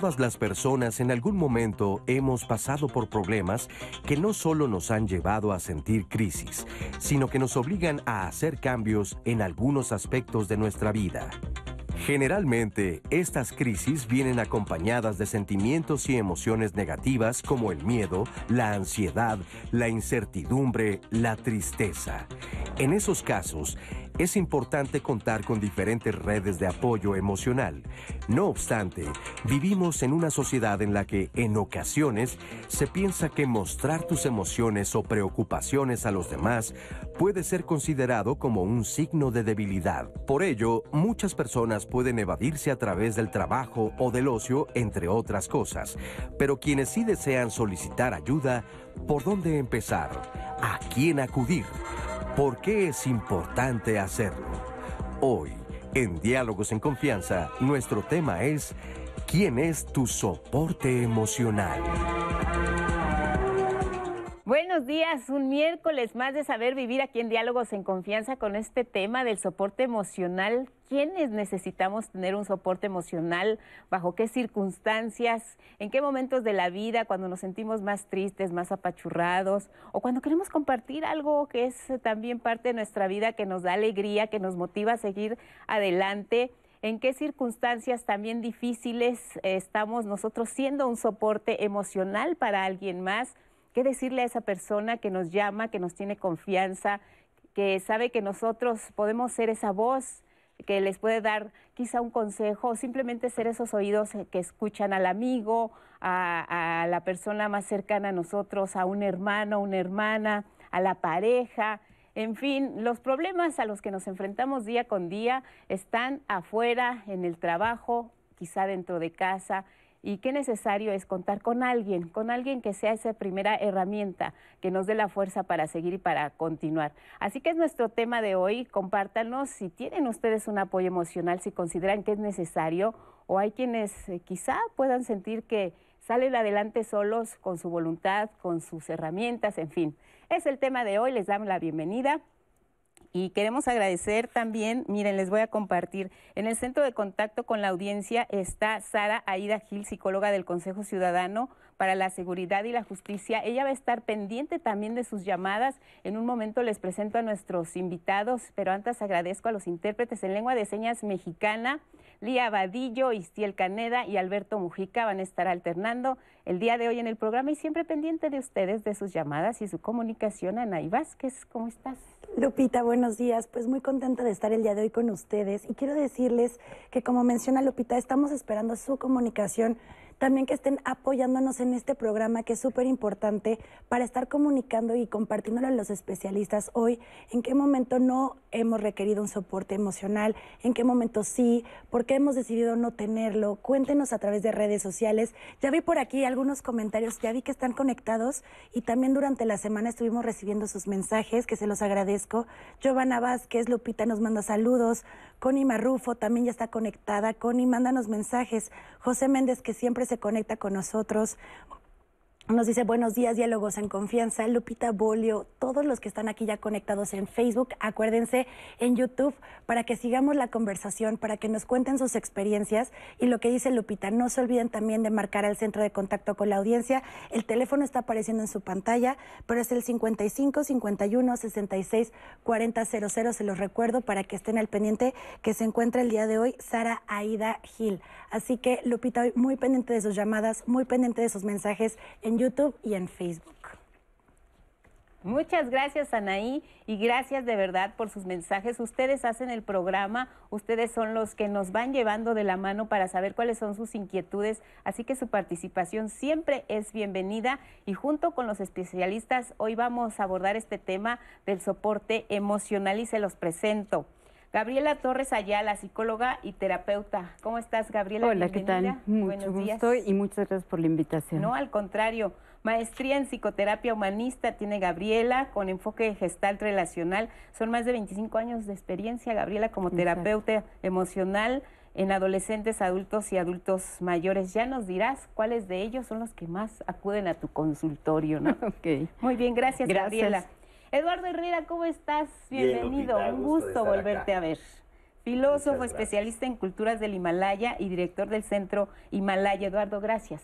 Todas las personas en algún momento hemos pasado por problemas que no solo nos han llevado a sentir crisis, sino que nos obligan a hacer cambios en algunos aspectos de nuestra vida. Generalmente, estas crisis vienen acompañadas de sentimientos y emociones negativas como el miedo, la ansiedad, la incertidumbre, la tristeza. En esos casos, es importante contar con diferentes redes de apoyo emocional. No obstante, vivimos en una sociedad en la que en ocasiones se piensa que mostrar tus emociones o preocupaciones a los demás puede ser considerado como un signo de debilidad. Por ello, muchas personas pueden evadirse a través del trabajo o del ocio, entre otras cosas. Pero quienes sí desean solicitar ayuda, ¿por dónde empezar? ¿A quién acudir? ¿Por qué es importante hacerlo? Hoy, en Diálogos en Confianza, nuestro tema es ¿Quién es tu soporte emocional? Buenos días, un miércoles más de saber vivir aquí en Diálogos en Confianza con este tema del soporte emocional. ¿Quiénes necesitamos tener un soporte emocional? ¿Bajo qué circunstancias? ¿En qué momentos de la vida? Cuando nos sentimos más tristes, más apachurrados o cuando queremos compartir algo que es también parte de nuestra vida, que nos da alegría, que nos motiva a seguir adelante en qué circunstancias también difíciles estamos nosotros siendo un soporte emocional para alguien más qué decirle a esa persona que nos llama, que nos tiene confianza, que sabe que nosotros podemos ser esa voz que les puede dar quizá un consejo o simplemente ser esos oídos que escuchan al amigo, a, a la persona más cercana a nosotros, a un hermano, una hermana, a la pareja. En fin, los problemas a los que nos enfrentamos día con día están afuera, en el trabajo, quizá dentro de casa, y qué necesario es contar con alguien, con alguien que sea esa primera herramienta que nos dé la fuerza para seguir y para continuar. Así que es nuestro tema de hoy. Compártanos si tienen ustedes un apoyo emocional, si consideran que es necesario o hay quienes eh, quizá puedan sentir que salen adelante solos con su voluntad, con sus herramientas, en fin. Es el tema de hoy, les damos la bienvenida. Y queremos agradecer también, miren, les voy a compartir, en el centro de contacto con la audiencia está Sara Aida Gil, psicóloga del Consejo Ciudadano para la Seguridad y la Justicia. Ella va a estar pendiente también de sus llamadas. En un momento les presento a nuestros invitados, pero antes agradezco a los intérpretes en lengua de señas mexicana. Lía Vadillo, Istiel Caneda y Alberto Mujica van a estar alternando el día de hoy en el programa y siempre pendiente de ustedes, de sus llamadas y su comunicación. Ana Vázquez, ¿cómo estás? Lupita, buenos días. Pues muy contenta de estar el día de hoy con ustedes y quiero decirles que como menciona Lupita, estamos esperando su comunicación también que estén apoyándonos en este programa que es súper importante para estar comunicando y compartiéndolo a los especialistas hoy, en qué momento no hemos requerido un soporte emocional, en qué momento sí, por qué hemos decidido no tenerlo. Cuéntenos a través de redes sociales. Ya vi por aquí algunos comentarios, ya vi que están conectados y también durante la semana estuvimos recibiendo sus mensajes, que se los agradezco. Giovanna Vázquez, Lupita nos manda saludos. Connie Marrufo también ya está conectada. Connie, mándanos mensajes. José Méndez, que siempre se conecta con nosotros. Nos dice buenos días, diálogos en confianza. Lupita Bolio, todos los que están aquí ya conectados en Facebook, acuérdense en YouTube para que sigamos la conversación, para que nos cuenten sus experiencias. Y lo que dice Lupita, no se olviden también de marcar al centro de contacto con la audiencia. El teléfono está apareciendo en su pantalla, pero es el 55 51 66 40 00. Se los recuerdo para que estén al pendiente que se encuentra el día de hoy Sara Aida Gil. Así que Lupita, hoy muy pendiente de sus llamadas, muy pendiente de sus mensajes en YouTube y en Facebook. Muchas gracias, Anaí, y gracias de verdad por sus mensajes. Ustedes hacen el programa, ustedes son los que nos van llevando de la mano para saber cuáles son sus inquietudes, así que su participación siempre es bienvenida y junto con los especialistas hoy vamos a abordar este tema del soporte emocional y se los presento. Gabriela Torres Ayala, psicóloga y terapeuta. ¿Cómo estás, Gabriela? Hola, ¿qué tal? Mucho gusto y muchas gracias por la invitación. No, al contrario. Maestría en psicoterapia humanista tiene Gabriela con enfoque gestal relacional. Son más de 25 años de experiencia, Gabriela, como terapeuta emocional en adolescentes, adultos y adultos mayores. Ya nos dirás cuáles de ellos son los que más acuden a tu consultorio, ¿no? ok. Muy bien, gracias, gracias. Gabriela. Eduardo Herrera, ¿cómo estás? Bienvenido, un gusto, volverte a ver. filósofo, especialista en culturas del Himalaya y director del Centro Himalaya. Eduardo, gracias.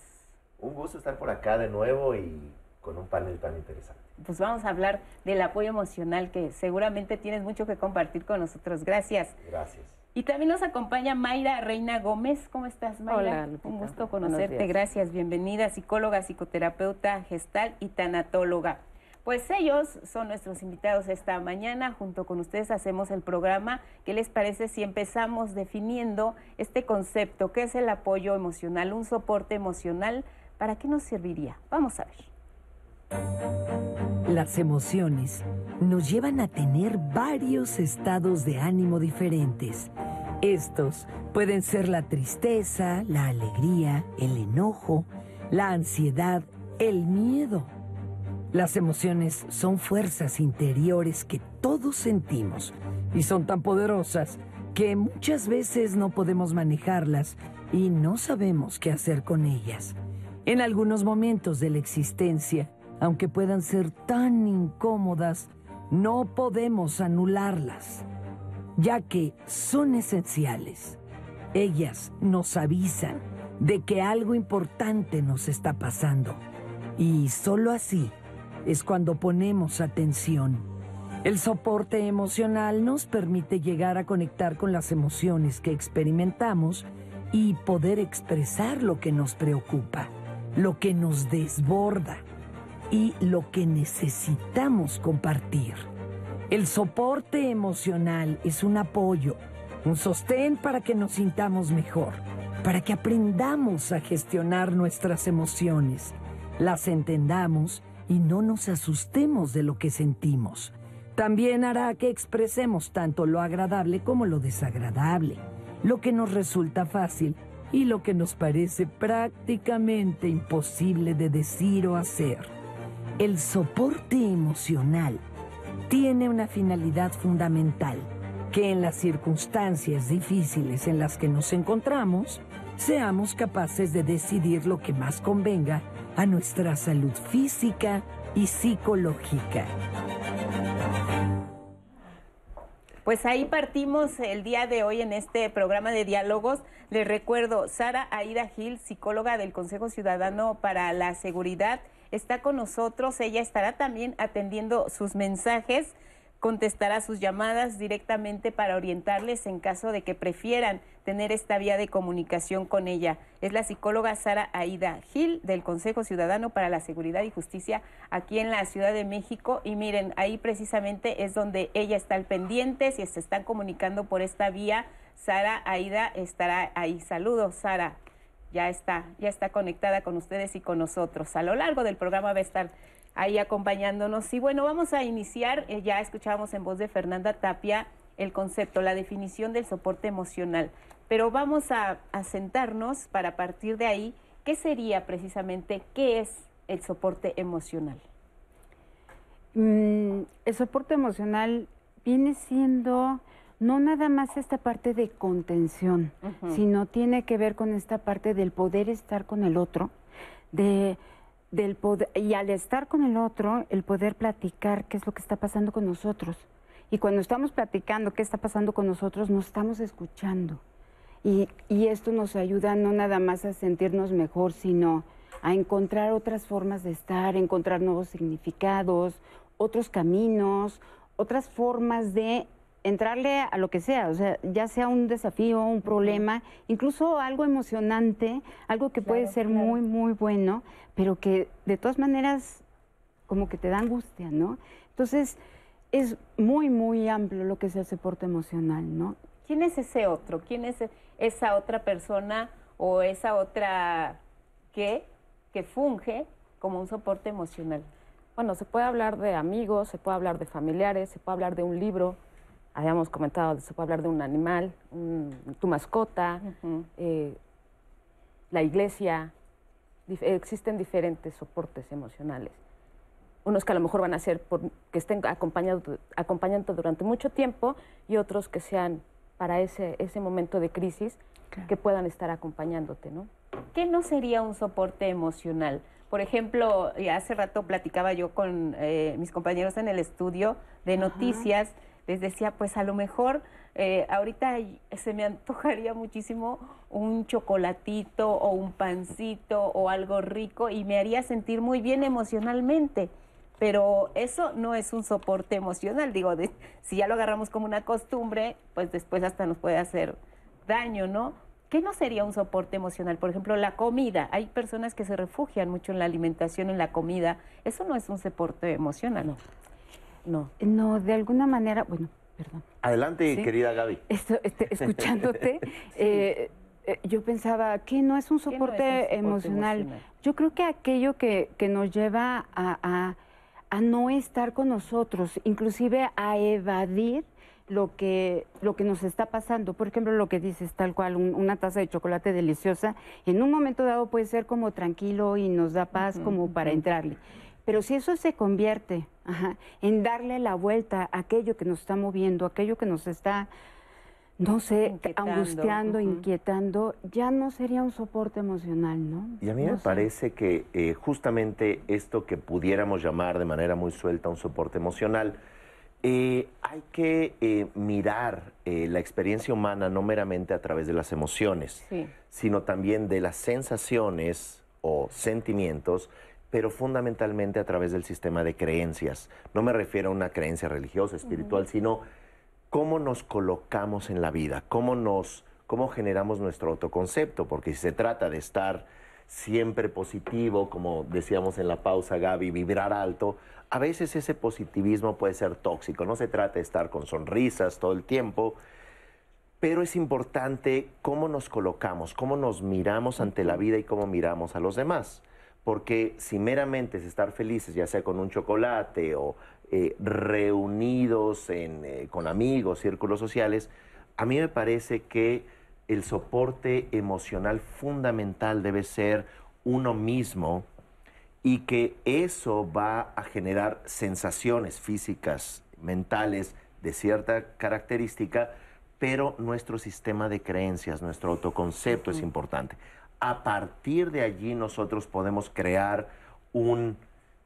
Un gusto estar por acá de nuevo y con un panel tan interesante. Pues vamos a hablar del apoyo emocional que seguramente tienes mucho que compartir con nosotros. Gracias. Gracias. Y también nos acompaña Mayra Reina Gómez. ¿Cómo estás, Mayra? Hola, Un gusto conocerte. Gracias. Bienvenida, psicóloga, psicoterapeuta, gestal y tanatóloga. Pues ellos son nuestros invitados esta mañana. Junto con ustedes hacemos el programa. ¿Qué les parece si empezamos definiendo este concepto? ¿Qué es el apoyo emocional? Un soporte emocional. ¿Para qué nos serviría? Vamos a ver. Las emociones nos llevan a tener varios estados de ánimo diferentes. Estos pueden ser la tristeza, la alegría, el enojo, la ansiedad, el miedo. Las emociones son fuerzas interiores que todos sentimos y son tan poderosas que muchas veces no podemos manejarlas y no sabemos qué hacer con ellas. En algunos momentos de la existencia, aunque puedan ser tan incómodas, no podemos anularlas, ya que son esenciales. Ellas nos avisan de que algo importante nos está pasando y solo así es cuando ponemos atención. El soporte emocional nos permite llegar a conectar con las emociones que experimentamos y poder expresar lo que nos preocupa, lo que nos desborda y lo que necesitamos compartir. El soporte emocional es un apoyo, un sostén para que nos sintamos mejor, para que aprendamos a gestionar nuestras emociones, las entendamos y no nos asustemos de lo que sentimos. También hará que expresemos tanto lo agradable como lo desagradable, lo que nos resulta fácil y lo que nos parece prácticamente imposible de decir o hacer. El soporte emocional tiene una finalidad fundamental, que en las circunstancias difíciles en las que nos encontramos, seamos capaces de decidir lo que más convenga a nuestra salud física y psicológica. Pues ahí partimos el día de hoy en este programa de diálogos. Les recuerdo, Sara Aida Gil, psicóloga del Consejo Ciudadano para la Seguridad está con nosotros. Ella estará también atendiendo sus mensajes, contestará sus llamadas directamente para orientarles en caso de que prefieran tener esta vía de comunicación con ella. Es la psicóloga Sara Aida Gil del Consejo Ciudadano para la Seguridad y Justicia aquí en la Ciudad de México. Y miren, ahí precisamente es donde ella está al pendiente, si se están comunicando por esta vía. Sara Aida estará ahí. Saludos, Sara ya está, ya está conectada con ustedes y con nosotros. A lo largo del programa va a estar ahí acompañándonos. Y bueno, vamos a iniciar, eh, ya escuchábamos en voz de Fernanda Tapia el concepto, la definición del soporte emocional, pero vamos a, sentarnos para partir de ahí, ¿qué sería precisamente, qué es el soporte emocional? Mm, el soporte emocional viene siendo no nada más esta parte de contención, sino tiene que ver con esta parte del poder estar con el otro, de del y al estar con el otro, el poder platicar qué es lo que está pasando con nosotros. Y cuando estamos platicando qué está pasando con nosotros, nos estamos escuchando. Y, y esto nos ayuda no nada más a sentirnos mejor, sino a encontrar otras formas de estar, encontrar nuevos significados, otros caminos, otras formas de entrarle a lo que sea, o sea, ya sea un desafío, un problema, incluso algo emocionante, algo que puede ser muy, muy bueno, pero que de todas maneras como que te da angustia, ¿no? Entonces, es muy, muy amplio lo que es el soporte emocional, ¿no? ¿Quién es ese otro? ¿Quién es esa otra persona o esa otra que, que funge como un soporte emocional? Bueno, se puede hablar de amigos, se puede hablar de familiares, se puede hablar de un libro, habíamos comentado, se puede hablar de un animal, tu mascota, eh, la iglesia, existen diferentes soportes emocionales. Unos que a lo mejor van a ser por, que estén acompañando, acompañando durante mucho tiempo y otros que sean para ese, ese momento de crisis que puedan estar acompañándote, ¿no? ¿Qué no sería un soporte emocional? Por ejemplo, hace rato platicaba yo con eh, mis compañeros en el estudio de noticias les decía, pues a lo mejor eh, ahorita se me antojaría muchísimo un chocolatito o un pancito o algo rico y me haría sentir muy bien emocionalmente. Pero eso no es un soporte emocional, digo, si ya lo agarramos como una costumbre, pues después hasta nos puede hacer daño, ¿no? ¿Qué no sería un soporte emocional? Por ejemplo, la comida. Hay personas que se refugian mucho en la alimentación, en la comida. Eso no es un soporte emocional. No. No. No, de alguna manera, bueno, perdón. Adelante, querida Gaby. Este, escuchándote, eh, eh, yo pensaba que no es un soporte, emocional? Yo creo que aquello que, nos lleva a, a, no estar con nosotros, inclusive a evadir lo que, lo que nos está pasando. Por ejemplo, lo que dices, tal cual, una taza de chocolate deliciosa, en un momento dado puede ser como tranquilo y nos da paz como para entrarle. Pero si eso se convierte en darle la vuelta a aquello que nos está moviendo, aquello que nos está, no sé, angustiando, inquietando, ya no sería un soporte emocional, ¿no? Y a mí me parece que eh, justamente esto que pudiéramos llamar de manera muy suelta un soporte emocional, eh, hay que eh, mirar la experiencia humana no meramente a través de las emociones, sino también de las sensaciones o sentimientos pero fundamentalmente a través del sistema de creencias. No me refiero a una creencia religiosa, espiritual, sino cómo nos colocamos en la vida, cómo nos cómo generamos nuestro autoconcepto, porque si se trata de estar siempre positivo, como decíamos en la pausa Gaby, vibrar alto, a veces ese positivismo puede ser tóxico, no se trata de estar con sonrisas todo el tiempo, pero es importante cómo nos colocamos, cómo nos miramos ante la vida y cómo miramos a los demás porque si meramente es estar felices, ya sea con un chocolate o eh, reunidos eh, con amigos, círculos sociales, a mí me parece que el soporte emocional fundamental debe ser uno mismo y que eso va a generar sensaciones físicas, mentales de cierta característica, pero nuestro sistema de creencias, nuestro autoconcepto es importante a partir de allí nosotros podemos crear un,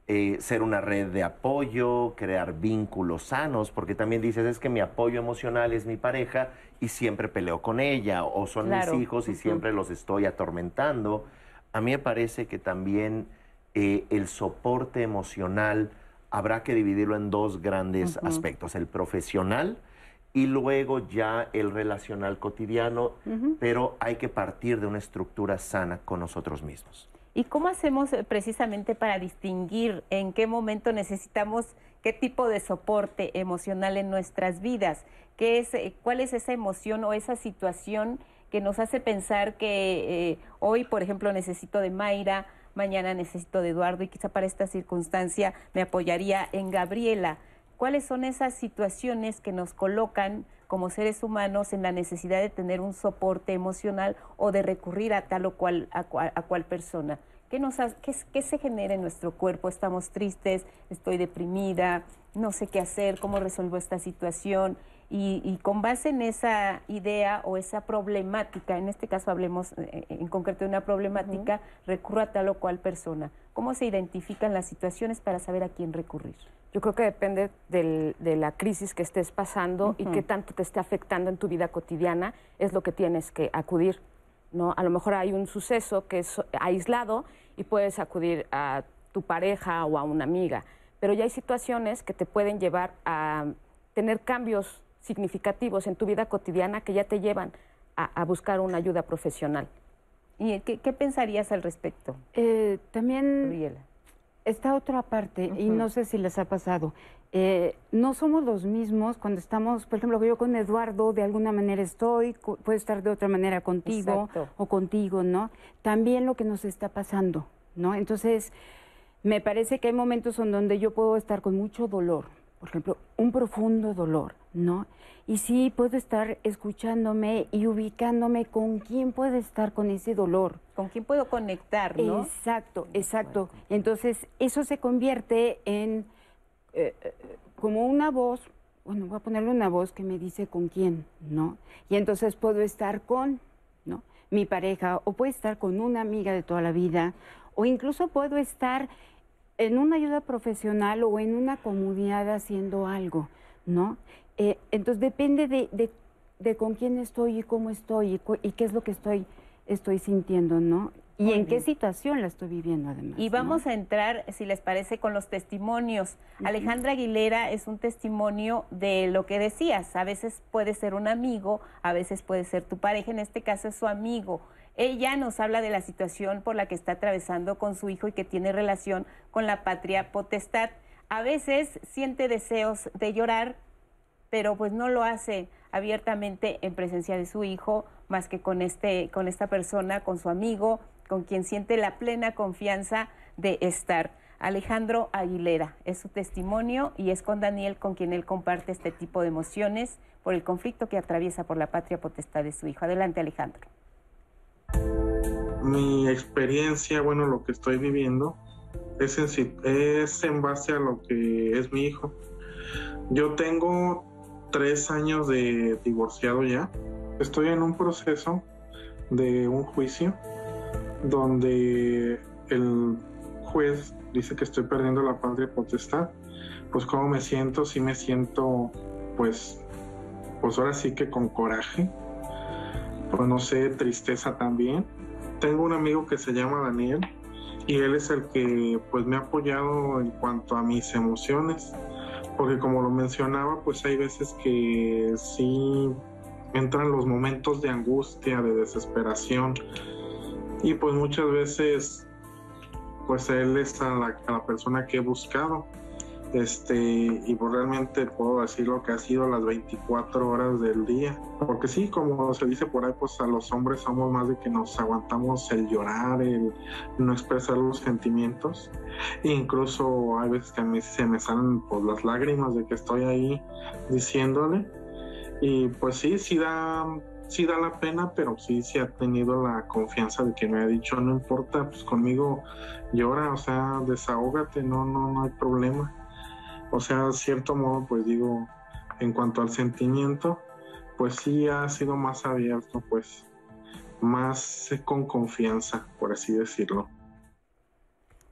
eh, ser una red de apoyo, crear vínculos sanos, porque también dices, es que mi apoyo emocional es mi pareja y siempre peleo con ella, o son mis hijos y siempre los estoy atormentando. A mí me parece que también eh, el soporte emocional habrá que dividirlo en dos grandes aspectos, el profesional, y luego ya el relacional cotidiano, pero hay que partir de una estructura sana con nosotros mismos. ¿Y cómo hacemos eh, precisamente para distinguir en qué momento necesitamos qué tipo de soporte emocional en nuestras vidas? ¿Qué es, eh, ¿Cuál es esa emoción o esa situación que nos hace pensar que eh, hoy, por ejemplo, necesito de Mayra, mañana necesito de Eduardo y quizá para esta circunstancia me apoyaría en Gabriela? Cuáles son esas situaciones que nos colocan como seres humanos en la necesidad de tener un soporte emocional o de recurrir a tal o cual, a, cual, persona. ¿Qué, nos qué, se genera en nuestro cuerpo? ¿Estamos tristes? ¿Estoy deprimida? No sé qué hacer, cómo resuelvo esta situación. Y, con base en esa idea o esa problemática, en este caso hablemos eh, en concreto de una problemática, recurro a tal o cual persona. ¿Cómo se identifican las situaciones para saber a quién recurrir? Yo creo que depende de la crisis que estés pasando y qué tanto te esté afectando en tu vida cotidiana, es lo que tienes que acudir. ¿no? A lo mejor hay un suceso que es aislado y puedes acudir a tu pareja o a una amiga, pero ya hay situaciones que te pueden llevar a tener cambios significativos en tu vida cotidiana que ya te llevan a, buscar una ayuda profesional. ¿Y qué, pensarías al respecto? Eh, también esta otra parte, y no sé si les ha pasado, eh, no somos los mismos cuando estamos, por ejemplo, yo con Eduardo de alguna manera estoy, puedo estar de otra manera contigo o contigo, ¿no? También lo que nos está pasando, ¿no? Entonces, me parece que hay momentos en donde yo puedo estar con mucho dolor, por ejemplo, un profundo dolor, ¿no? Y sí puedo estar escuchándome y ubicándome con quién puede estar con ese dolor. Con quién puedo conectar, ¿no? Exacto, exacto. Entonces, eso se convierte en eh, eh, como una voz, bueno, voy a ponerle una voz que me dice con quién, ¿no? Y entonces puedo estar con, ¿no? Mi pareja, o puedo estar con una amiga de toda la vida, o incluso puedo estar en una ayuda profesional o en una comunidad haciendo algo, ¿no? Eh, entonces depende de, de, de, con quién estoy y cómo estoy y, y, qué es lo que estoy, estoy sintiendo, ¿no? Y Muy en bien. qué situación la estoy viviendo además. Y vamos ¿no? a entrar, si les parece, con los testimonios. Uh -huh. Alejandra Aguilera es un testimonio de lo que decías. A veces puede ser un amigo, a veces puede ser tu pareja, en este caso es su amigo. Ella nos habla de la situación por la que está atravesando con su hijo y que tiene relación con la patria potestad. A veces siente deseos de llorar, pero pues no lo hace abiertamente en presencia de su hijo, más que con, este, con esta persona, con su amigo, con quien siente la plena confianza de estar. Alejandro Aguilera es su testimonio y es con Daniel con quien él comparte este tipo de emociones por el conflicto que atraviesa por la patria potestad de su hijo. Adelante, Alejandro. Mi experiencia, bueno, lo que estoy viviendo es en, base a lo que es mi hijo. Yo tengo tres años de divorciado ya. Estoy en un proceso de un juicio donde el juez dice que estoy perdiendo la patria potestad. Pues cómo me siento, sí me siento pues pues ahora sí que con coraje. Pues no sé, tristeza también. Tengo un amigo que se llama Daniel y él es el que pues me ha apoyado en cuanto a mis emociones porque como lo mencionaba pues hay veces que sí entran los momentos de angustia de desesperación y pues muchas veces pues él es a la, a la persona que he buscado este y pues realmente puedo decir lo que ha sido las 24 horas del día. Porque sí como se dice por ahí pues a los hombres somos más de que nos aguantamos el llorar el no expresar los sentimientos. E incluso hay veces que a mí se me salen pues las lágrimas de que estoy ahí diciéndole. Y pues sí sí da sí da la pena, pero sí, sí ha tenido la confianza de que me ha dicho, no importa, pues conmigo llora, o sea, desahógate, no, no, no hay problema. O sea, cierto modo, pues digo, en cuanto al sentimiento, pues sí ha sido más abierto, pues más con confianza, por así decirlo.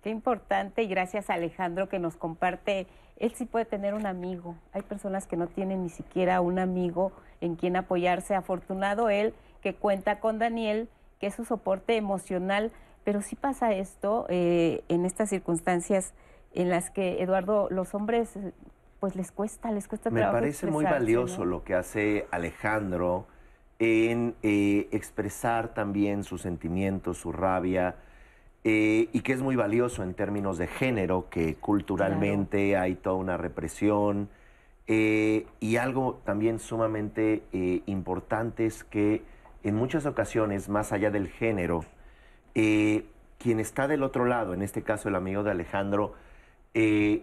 Qué importante y gracias a Alejandro que nos comparte, él sí puede tener un amigo. Hay personas que no tienen ni siquiera un amigo en quien apoyarse. Afortunado él que cuenta con Daniel, que es su soporte emocional, pero sí pasa esto eh, en estas circunstancias en las que, Eduardo, los hombres pues les cuesta, les cuesta Me parece muy valioso ¿no? lo que hace Alejandro en eh, expresar también sus sentimientos, su rabia, eh, y que es muy valioso en términos de género, que culturalmente claro. hay toda una represión. Eh, y algo también sumamente eh, importante es que en muchas ocasiones, más allá del género, quien está del otro lado, en este caso el amigo de Alejandro,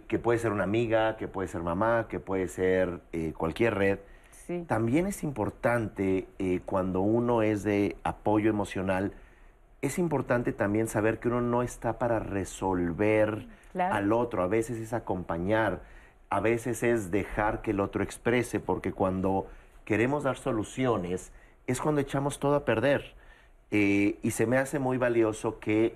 que puede ser una amiga, que puede ser mamá, que puede ser cualquier red, sí. también es importante cuando uno es de apoyo emocional, es importante también saber que uno no está para resolver claro. al otro, a veces es acompañar, a veces es dejar que el otro exprese, porque cuando queremos dar soluciones es cuando echamos todo a perder. Eh, y se me hace muy valioso que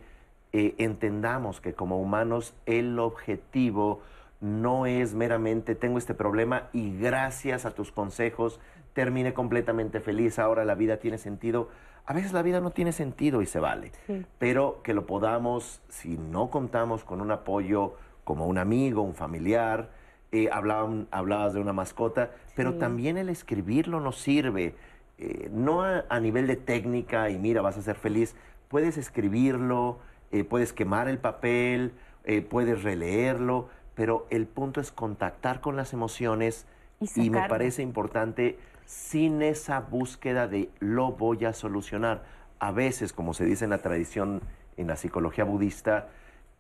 eh, entendamos que como humanos el objetivo no es meramente tengo este problema y gracias a tus consejos termine completamente feliz, ahora la vida tiene sentido a veces la vida no tiene sentido y se vale, sí. pero que lo podamos, si no contamos con un apoyo como un amigo, un familiar, eh, hablaban, hablabas de una mascota, pero sí. también el escribirlo nos sirve, eh, no a, a, nivel de técnica y mira, vas a ser feliz, puedes escribirlo, eh, puedes quemar el papel, eh, puedes releerlo, pero el punto es contactar con las emociones y, y me parece importante sin esa búsqueda de lo voy a solucionar. A veces, como se dice en la tradición, en la psicología budista,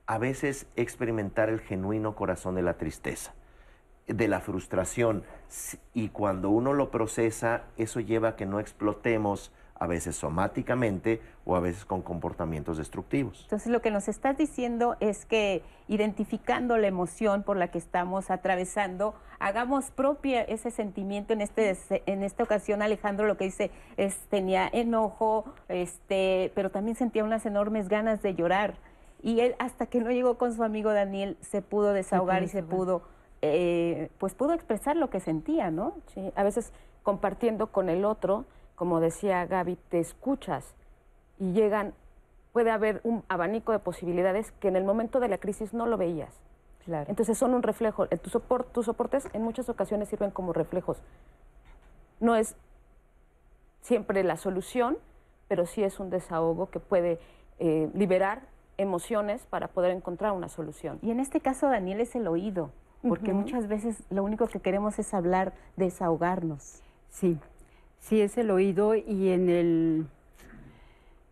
a veces experimentar el genuino corazón de la tristeza, de la frustración. Y cuando uno lo procesa, eso lleva a que no explotemos a veces somáticamente o a veces con comportamientos destructivos. Entonces lo que nos estás diciendo es que identificando la emoción por la que estamos atravesando, hagamos propia ese sentimiento en este en esta ocasión Alejandro lo que dice es tenía enojo, este, pero también sentía unas enormes ganas de llorar y él hasta que no llegó con su amigo Daniel se pudo desahogar y se pudo eh, pues pudo expresar lo que sentía, ¿no? Sí, a veces compartiendo con el otro, como decía Gaby, te escuchas y llegan, puede haber un abanico de posibilidades que en el momento de la crisis no lo veías. Claro. Entonces son un reflejo. Eh, tus soportes en muchas ocasiones sirven como reflejos. No es siempre la solución, pero sí es un desahogo que puede eh, liberar emociones para poder encontrar una solución. Y en este caso, Daniel, es el oído, porque muchas veces lo único que queremos es hablar, desahogarnos. Sí, sí es el oído y en el...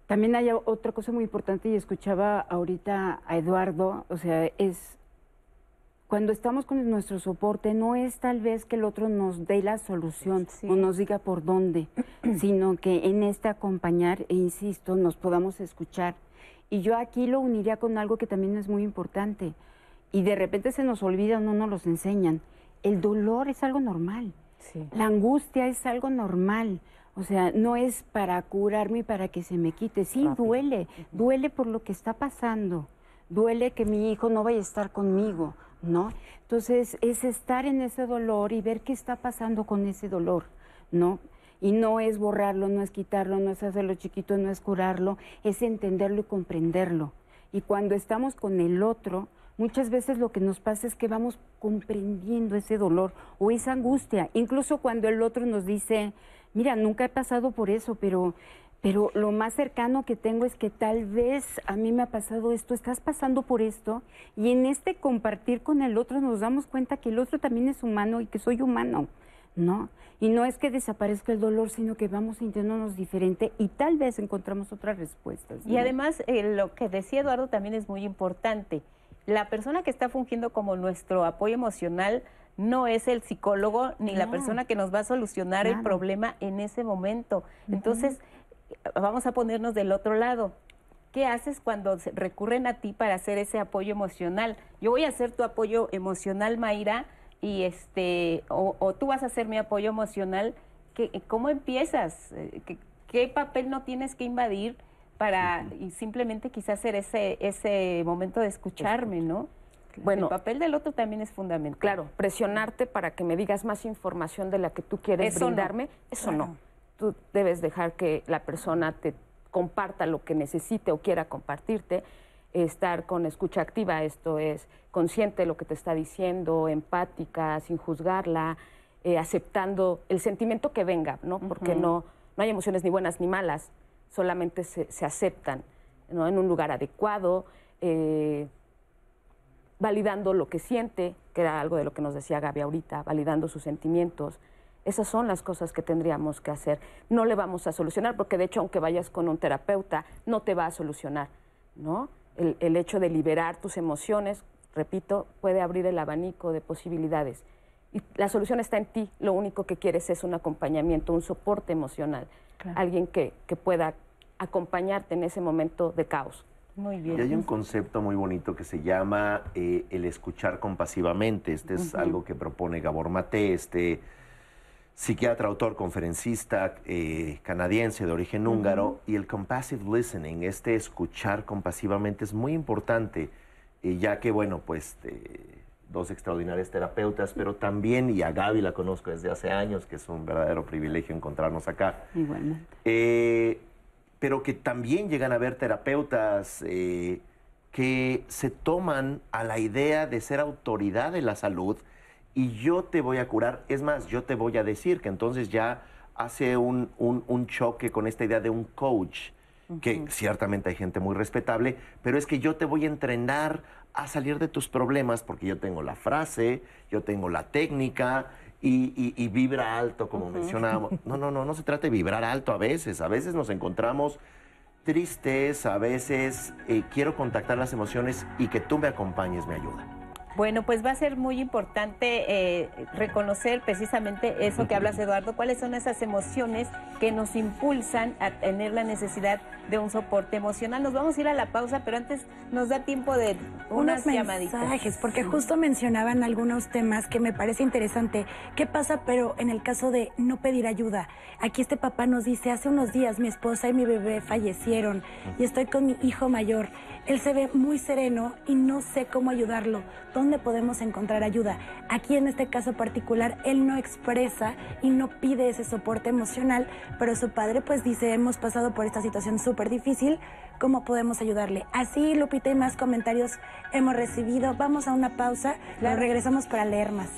También hay otra cosa muy importante y escuchaba ahorita a Eduardo, o sea, es cuando estamos con nuestro soporte, no es tal vez que el otro nos dé la solución o nos diga por dónde, sino que en este acompañar, e insisto, nos podamos escuchar. Y yo aquí lo uniría con algo que también es muy importante. Y de repente se nos olvida, no nos los enseñan. El dolor es algo normal. La angustia es algo normal. O sea, no es para curarme y para que se me quite. Sí, duele. Duele por lo que está pasando. Duele que mi hijo no vaya a estar conmigo ¿no? Entonces es estar en ese dolor y ver qué está pasando con ese dolor, ¿no? Y no es borrarlo, no es quitarlo, no es hacerlo chiquito, no es curarlo, es entenderlo y comprenderlo. Y cuando estamos con el otro, muchas veces lo que nos pasa es que vamos comprendiendo ese dolor o esa angustia, incluso cuando el otro nos dice, mira, nunca he pasado por eso, pero pero lo más cercano que tengo es que tal vez a mí me ha pasado esto, estás pasando por esto, y en este compartir con el otro nos damos cuenta que el otro también es humano y que soy humano, ¿no? Y no es que desaparezca el dolor, sino que vamos sintiéndonos diferente y tal vez encontramos otras respuestas. Y además, eh, lo que decía Eduardo también es muy importante. La persona que está fungiendo como nuestro apoyo emocional no es el psicólogo ni la persona que nos va a solucionar el problema en ese momento. Entonces, vamos a ponernos del otro lado. ¿Qué haces cuando recurren a ti para hacer ese apoyo emocional? Yo voy a hacer tu apoyo emocional, Mayra, y este, o, tú vas a hacer mi apoyo emocional. ¿Cómo empiezas? Eh, ¿Qué, papel no tienes que invadir para y simplemente quizás hacer ese, ese momento de escucharme, ¿no? Bueno, el papel del otro también es fundamental. Claro, presionarte para que me digas más información de la que tú quieres brindarme, eso no. Tú debes dejar que la persona te comparta lo que necesite o quiera compartirte, estar con escucha activa, esto es consciente de lo que te está diciendo, empática, sin juzgarla, eh, aceptando el sentimiento que venga, ¿no? Porque no, no hay emociones ni buenas ni malas, solamente se, aceptan ¿no? en un lugar adecuado, eh, validando lo que siente, que era algo de lo que nos decía Gaby ahorita, validando sus sentimientos, esas son las cosas que tendríamos que hacer. No le vamos a solucionar, porque de hecho, aunque vayas con un terapeuta, no te va a solucionar, ¿no? El, hecho de liberar tus emociones, repito, puede abrir el abanico de posibilidades. Y la solución está en ti. Lo único que quieres es un acompañamiento, un soporte emocional. Alguien que, pueda acompañarte en ese momento de caos. Muy bien. Y hay un concepto muy bonito que se llama eh, el escuchar compasivamente. Este es algo que propone Gabor Mate, este psiquiatra, autor, conferencista eh, canadiense de origen húngaro, y el compassive listening, este escuchar compasivamente es muy importante, ya que, bueno, pues eh, dos extraordinarios terapeutas, pero también, y a Gaby la conozco desde hace años, que es un verdadero privilegio encontrarnos acá. Igualmente. Eh, pero que también llegan a ver terapeutas que se toman a la idea de ser autoridad de la salud, y yo te voy a curar. Es más, yo te voy a decir que entonces ya hace un, choque con esta idea de un coach, que ciertamente hay gente muy respetable, pero es que yo te voy a entrenar a salir de tus problemas porque yo tengo la frase, yo tengo la técnica y, vibra alto, como mencionábamos. No, no, no, no se trata de vibrar alto a veces. A veces nos encontramos tristes, a veces eh, quiero contactar las emociones y que tú me acompañes me ayuda. Bueno, pues va a ser muy importante eh, reconocer precisamente eso que hablas, Eduardo, cuáles son esas emociones que nos impulsan a tener la necesidad de un soporte emocional. Nos vamos a ir a la pausa, pero antes nos da tiempo de unas Unos llamaditas. porque justo mencionaban algunos temas que me parece interesante. ¿Qué pasa, pero en el caso de no pedir ayuda? Aquí este papá nos dice, hace unos días mi esposa y mi bebé fallecieron y estoy con mi hijo mayor. Él se ve muy sereno y no sé cómo ayudarlo dónde podemos encontrar ayuda. Aquí en este caso particular, él no expresa y no pide ese soporte emocional, pero su padre pues dice, hemos pasado por esta situación súper difícil, ¿cómo podemos ayudarle? Así, Lupita, y más comentarios hemos recibido. Vamos a una pausa, luego regresamos para leer más.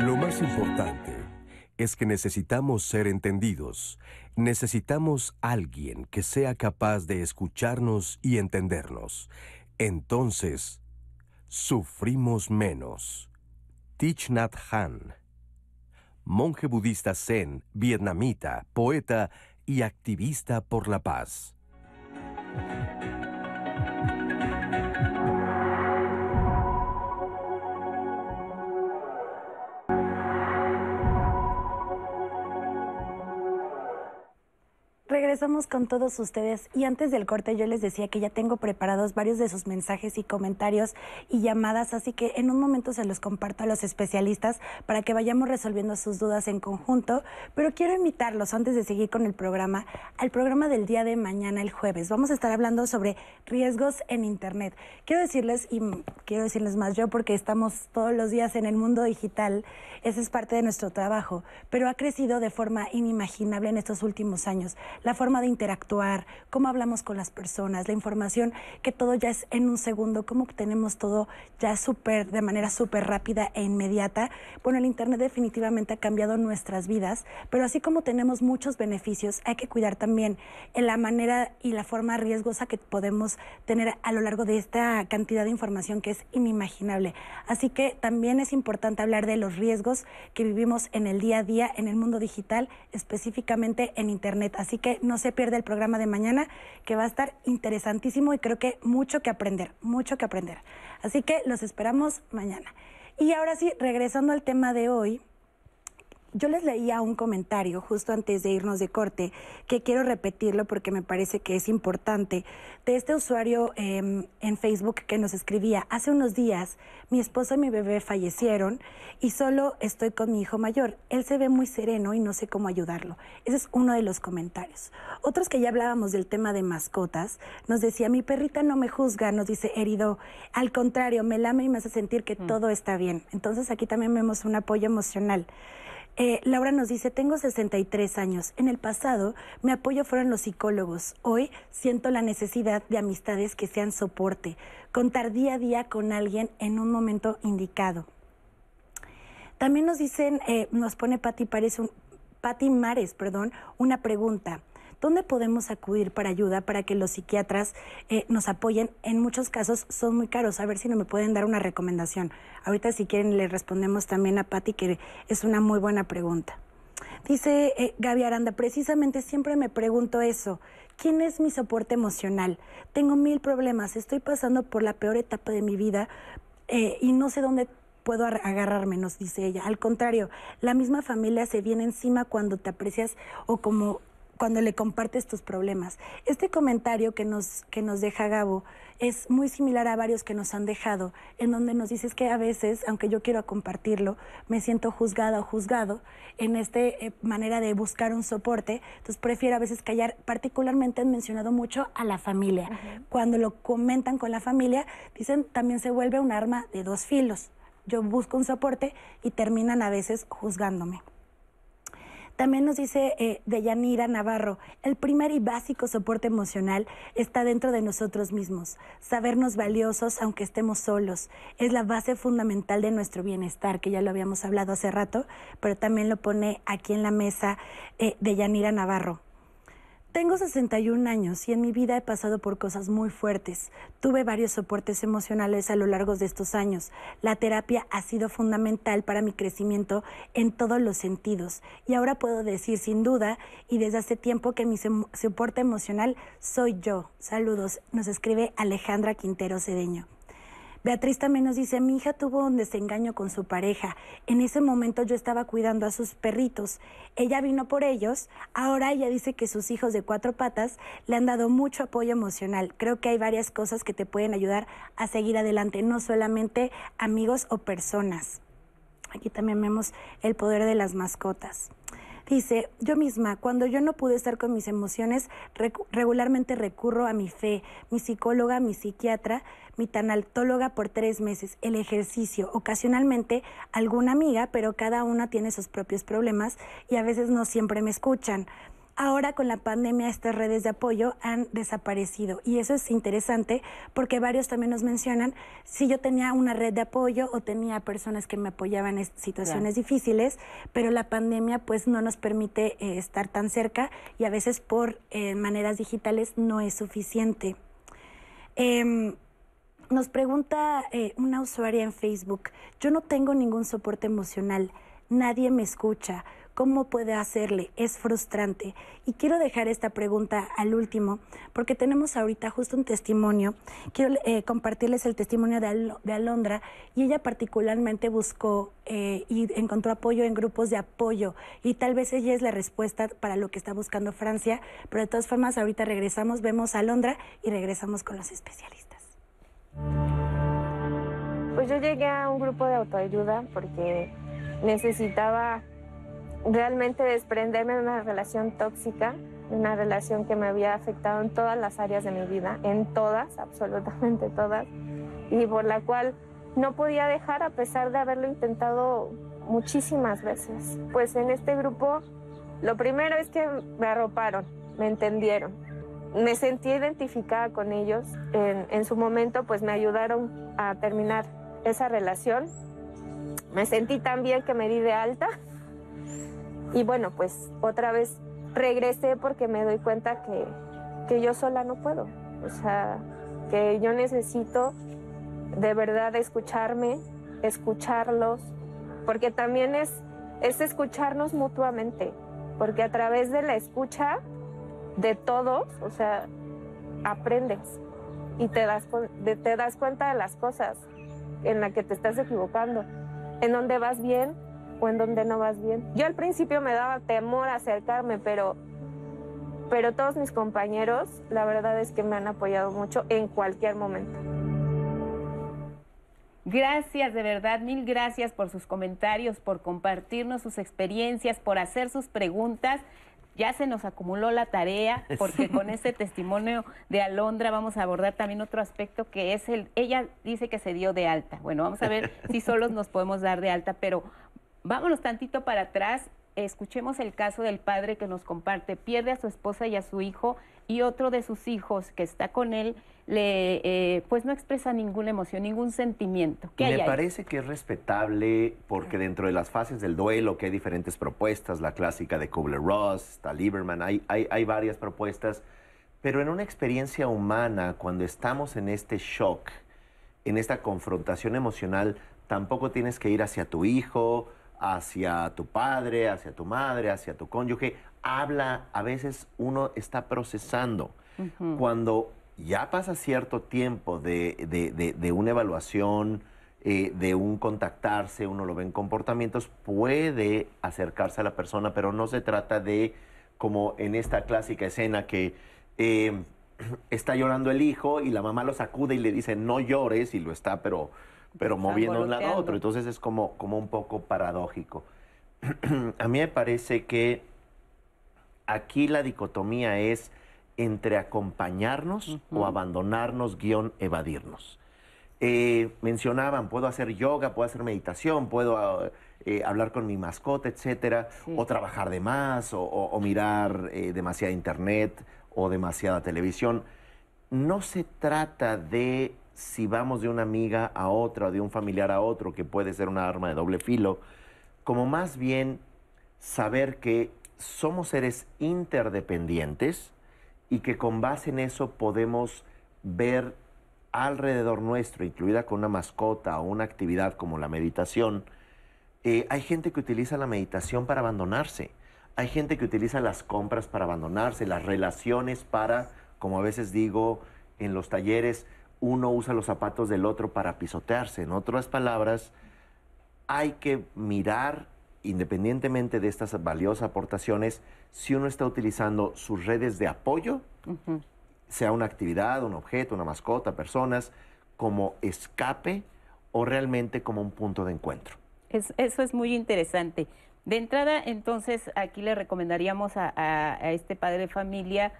Lo más importante es que necesitamos ser entendidos. Necesitamos alguien que sea capaz de escucharnos y entendernos. Entonces, sufrimos menos. Thich Nhat Hanh, monje budista zen, vietnamita, poeta y activista por la paz. Regresamos con todos ustedes y antes del corte yo les decía que ya tengo preparados varios de sus mensajes y comentarios y llamadas, así que en un momento se los comparto a los especialistas para que vayamos resolviendo sus dudas en conjunto, pero quiero invitarlos antes de seguir con el programa al programa del día de mañana el jueves. Vamos a estar hablando sobre riesgos en internet. Quiero decirles y quiero decirles más yo porque estamos todos los días en el mundo digital, ese es parte de nuestro trabajo, pero ha crecido de forma inimaginable en estos últimos años la forma de interactuar, cómo hablamos con las personas, la información, que todo ya es en un segundo, cómo tenemos todo ya súper, de manera súper rápida e inmediata. Bueno, el Internet definitivamente ha cambiado nuestras vidas, pero así como tenemos muchos beneficios, hay que cuidar también en la manera y la forma riesgosa que podemos tener a lo largo de esta cantidad de información que es inimaginable. Así que también es importante hablar de los riesgos que vivimos en el día a día en el mundo digital, específicamente en Internet. Así que no se pierda el programa de mañana, que va a estar interesantísimo y creo que mucho que aprender, mucho que aprender. Así que los esperamos mañana. Y ahora sí, regresando al tema de hoy, yo les leía un comentario justo antes de irnos de corte, que quiero repetirlo porque me parece que es importante, de este usuario em, en Facebook que nos escribía, hace unos días mi esposo y mi bebé fallecieron y solo estoy con mi hijo mayor. Él se ve muy sereno y no sé cómo ayudarlo. Ese es uno de los comentarios. Otros que ya hablábamos del tema de mascotas, nos decía, mi perrita no me juzga, nos dice herido, al contrario, me lame y me hace sentir que mm. todo está bien. Entonces aquí también vemos un apoyo emocional. Eh, Laura nos dice, tengo 63 años. En el pasado, mi apoyo fueron los psicólogos. Hoy siento la necesidad de amistades que sean soporte. Contar día a día con alguien en un momento indicado. También nos dicen, eh, nos pone Pati Pati Mares, perdón, una pregunta. ¿Dónde podemos acudir para ayuda para que los psiquiatras eh, nos apoyen? En muchos casos son muy caros. A ver si no me pueden dar una recomendación. Ahorita si quieren le respondemos también a Patti, que es una muy buena pregunta. Dice eh, Gaby Aranda, precisamente siempre me pregunto eso. ¿Quién es mi soporte emocional? Tengo mil problemas, estoy pasando por la peor etapa de mi vida eh, y no sé dónde puedo agarrarme, nos dice ella. Al contrario, la misma familia se viene encima cuando te aprecias o como cuando le compartes tus problemas. Este comentario que nos, que nos deja Gabo es muy similar a varios que nos han dejado, en donde nos dices que a veces, aunque yo quiero compartirlo, me siento juzgada o juzgado en esta eh, manera de buscar un soporte, entonces prefiero a veces callar. Particularmente han mencionado mucho a la familia. Cuando lo comentan con la familia, dicen también se vuelve un arma de dos filos. Yo busco un soporte y terminan a veces juzgándome. También nos dice eh, Deyanira Navarro, el primer y básico soporte emocional está dentro de nosotros mismos. Sabernos valiosos aunque estemos solos es la base fundamental de nuestro bienestar, que ya lo habíamos hablado hace rato, pero también lo pone aquí en la mesa eh, Deyanira Navarro. Tengo 61 años y en mi vida he pasado por cosas muy fuertes. Tuve varios soportes emocionales a lo largo de estos años. La terapia ha sido fundamental para mi crecimiento en todos los sentidos. Y ahora puedo decir sin duda y desde hace tiempo que mi soporte emocional soy yo. Saludos. Nos escribe Alejandra Quintero Cedeño. Beatriz también nos dice, mi hija tuvo un desengaño con su pareja. En ese momento yo estaba cuidando a sus perritos. Ella vino por ellos. Ahora ella dice que sus hijos de cuatro patas le han dado mucho apoyo emocional. Creo que hay varias cosas que te pueden ayudar a seguir adelante, no solamente amigos o personas. Aquí también vemos el poder de las mascotas. Dice, yo misma, cuando yo no pude estar con mis emociones, regularmente recurro a mi fe, mi psicóloga, mi psiquiatra, mi tanatóloga por tres meses, el ejercicio, ocasionalmente alguna amiga, pero cada una tiene sus propios problemas y a veces no siempre me escuchan. Ahora con la pandemia estas redes de apoyo han desaparecido y eso es interesante porque varios también nos mencionan si yo tenía una red de apoyo o tenía personas que me apoyaban en situaciones difíciles, pero la pandemia pues no nos permite eh, estar tan cerca y a veces por eh, maneras digitales no es suficiente. Em, nos pregunta eh, una usuaria en Facebook, yo no tengo ningún soporte emocional, nadie me escucha. ¿Cómo puede hacerle? Es frustrante. Y quiero dejar esta pregunta al último, porque tenemos ahorita justo un testimonio. Quiero eh, compartirles el testimonio de, Alondra y ella particularmente buscó eh, y encontró apoyo en grupos de apoyo. Y tal vez ella es la respuesta para lo que está buscando Francia, pero de todas formas ahorita regresamos, vemos a Alondra y regresamos con los especialistas. Pues yo llegué a un grupo de autoayuda porque necesitaba realmente desprenderme de una relación tóxica, una relación que me había afectado en todas las áreas de mi vida, en todas, absolutamente todas, y por la cual no podía dejar a pesar de haberlo intentado muchísimas veces. Pues en este grupo lo primero es que me arroparon, me entendieron. Me sentí identificada con ellos. En, en su momento pues me ayudaron a terminar esa relación. Me sentí tan bien que me di de alta y bueno, pues otra vez regresé porque me doy cuenta que, que yo sola no puedo. O sea, que yo necesito de verdad escucharme, escucharlos, porque también es, es escucharnos mutuamente, porque a través de la escucha de todos, o sea, aprendes y te das, te das cuenta de las cosas en las que te estás equivocando, en donde vas bien o en donde no vas bien. Yo al principio me daba temor acercarme, pero, pero todos mis compañeros, la verdad es que me han apoyado mucho en cualquier momento. Gracias, de verdad, mil gracias por sus comentarios, por compartirnos sus experiencias, por hacer sus preguntas. Ya se nos acumuló la tarea porque con este testimonio de Alondra vamos a abordar también otro aspecto que es el, ella dice que se dio de alta. Bueno, vamos a ver si solos nos podemos dar de alta, pero Vámonos tantito para atrás, escuchemos el caso del padre que nos comparte, pierde a su esposa y a su hijo y otro de sus hijos que está con él le eh, pues no expresa ninguna emoción, ningún sentimiento. ¿Qué Me parece que es respetable porque dentro de las fases del duelo que hay diferentes propuestas, la clásica de Kubler-Ross, está Lieberman, hay, hay, hay varias propuestas, pero en una experiencia humana, cuando estamos en este shock, en esta confrontación emocional, tampoco tienes que ir hacia tu hijo, hacia tu padre, hacia tu madre, hacia tu cónyuge. Habla, a veces uno está procesando. Cuando ya pasa cierto tiempo de, una evaluación, eh, de un contactarse, uno lo ve en comportamientos, puede acercarse a la persona, pero no se trata de, como en esta clásica escena que eh, está llorando el hijo y la mamá lo sacude y le dice, no llores, y lo está, pero pero moviendo de un lado a otro. Entonces es como, como un poco paradójico. a mí me parece que aquí la dicotomía es entre acompañarnos o abandonarnos, guion, evadirnos. Eh, mencionaban, puedo hacer yoga, puedo hacer meditación, puedo eh, hablar con mi mascota, etcétera, o trabajar de más, o, mirar eh, demasiada internet o demasiada televisión. No se trata de si vamos de una amiga a otra de un familiar a otro, que puede ser una arma de doble filo, como más bien saber que somos seres interdependientes y que con base en eso podemos ver alrededor nuestro, incluida con una mascota o una actividad como la meditación, eh, hay gente que utiliza la meditación para abandonarse, hay gente que utiliza las compras para abandonarse, las relaciones para, como a veces digo en los talleres, uno usa los zapatos del otro para pisotearse. En otras palabras, hay que mirar, independientemente de estas valiosas aportaciones, si uno está utilizando sus redes de apoyo, sea una actividad, un objeto, una mascota, personas, como escape o realmente como un punto de encuentro. eso es muy interesante. De entrada, entonces, aquí le recomendaríamos a, a- a este padre de familia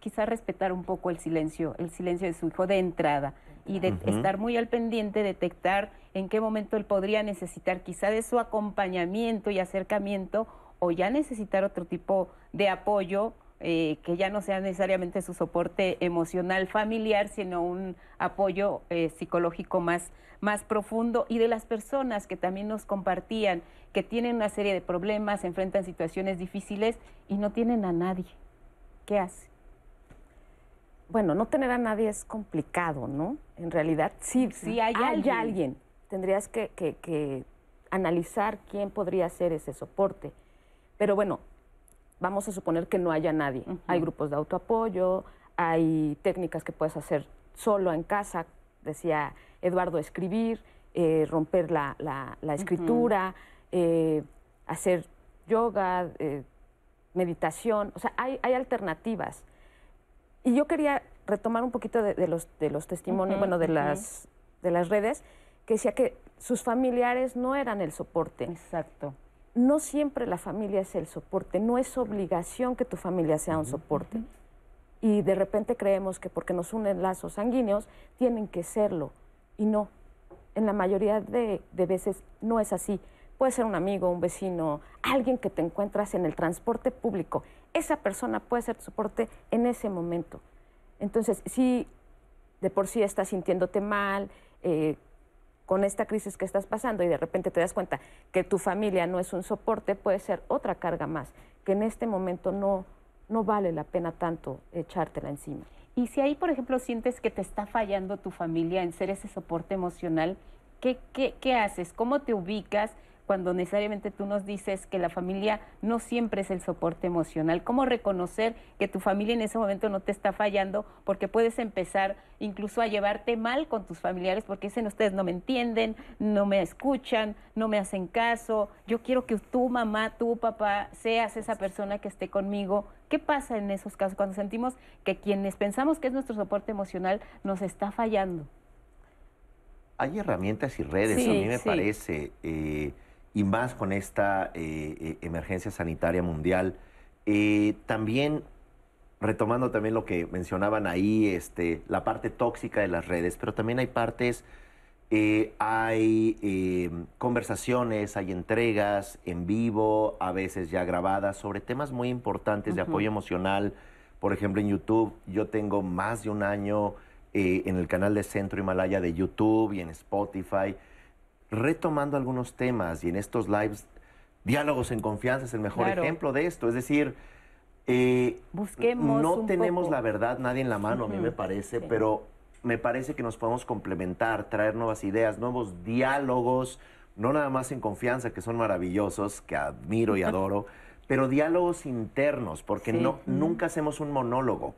quizá respetar un poco el silencio, el silencio de su hijo de entrada y de estar muy al pendiente, detectar en qué momento él podría necesitar quizá de su acompañamiento y acercamiento o ya necesitar otro tipo de apoyo eh, que ya no sea necesariamente su soporte emocional familiar, sino un apoyo eh, psicológico más, más profundo y de las personas que también nos compartían que tienen una serie de problemas, enfrentan situaciones difíciles y no tienen a nadie. ¿Qué hace? Bueno, no tener a nadie es complicado, ¿no? En realidad, sí, Sí hay alguien. Tendrías que, que- que analizar quién podría ser ese soporte. Pero bueno, vamos a suponer que no haya nadie. Hay grupos de autoapoyo, hay técnicas que puedes hacer solo en casa, decía Eduardo, escribir, eh, romper la, la- la escritura, eh, hacer yoga, eh, meditación, o sea, hay, hay alternativas. Y yo quería retomar un poquito de, de los, de los testimonios, bueno, de ujú. las, de las redes, que decía que sus familiares no eran el soporte. Exacto. No siempre la familia es el soporte, no es obligación que tu familia sea un soporte. Y de repente creemos que porque nos unen lazos sanguíneos, tienen que serlo. Y no, en la mayoría de, de veces no es así. Puede ser un amigo, un vecino, alguien que te encuentras en el transporte público. Esa persona puede ser tu soporte en ese momento. Entonces, si de por sí estás sintiéndote mal, eh, con esta crisis que estás pasando y de repente te das cuenta que tu familia no es un soporte, puede ser otra carga más, que en este momento no, no vale la pena tanto echártela encima. Y si ahí, por ejemplo, sientes que te está fallando tu familia en ser ese soporte emocional, ¿qué, qué, qué haces? ¿Cómo te ubicas cuando necesariamente tú nos dices que la familia no siempre es el soporte emocional? ¿Cómo reconocer que tu familia en ese momento no te está fallando? Porque puedes empezar incluso a llevarte mal con tus familiares porque dicen ustedes no me entienden, no me escuchan, no me hacen caso. Yo quiero que tú, mamá, tú, papá, seas esa persona que esté conmigo. ¿Qué pasa en esos casos cuando sentimos que quienes pensamos que es nuestro soporte emocional nos está fallando? Hay herramientas y redes, Sí, a mí me sí. parece, eh, y más con esta eh, eh, emergencia sanitaria mundial. Eh, también, retomando también lo que mencionaban ahí, este, la parte tóxica de las redes, pero también hay partes, eh, hay eh, conversaciones, hay entregas en vivo, a veces ya grabadas, sobre temas muy importantes de apoyo emocional. Por ejemplo, en YouTube, yo tengo más de un año eh, en el canal de Centro Himalaya de YouTube y en Spotify, retomando algunos temas y en estos lives, diálogos en confianza es el mejor Claro. ejemplo de esto. Es decir, eh, Busquemos no tenemos poco. la verdad nadie en la mano, a mí me parece, sí. pero me parece que nos podemos complementar, traer nuevas ideas, nuevos diálogos, no nada más en confianza, que son maravillosos, que admiro y adoro, pero diálogos internos, porque Sí. no, nunca hacemos un monólogo.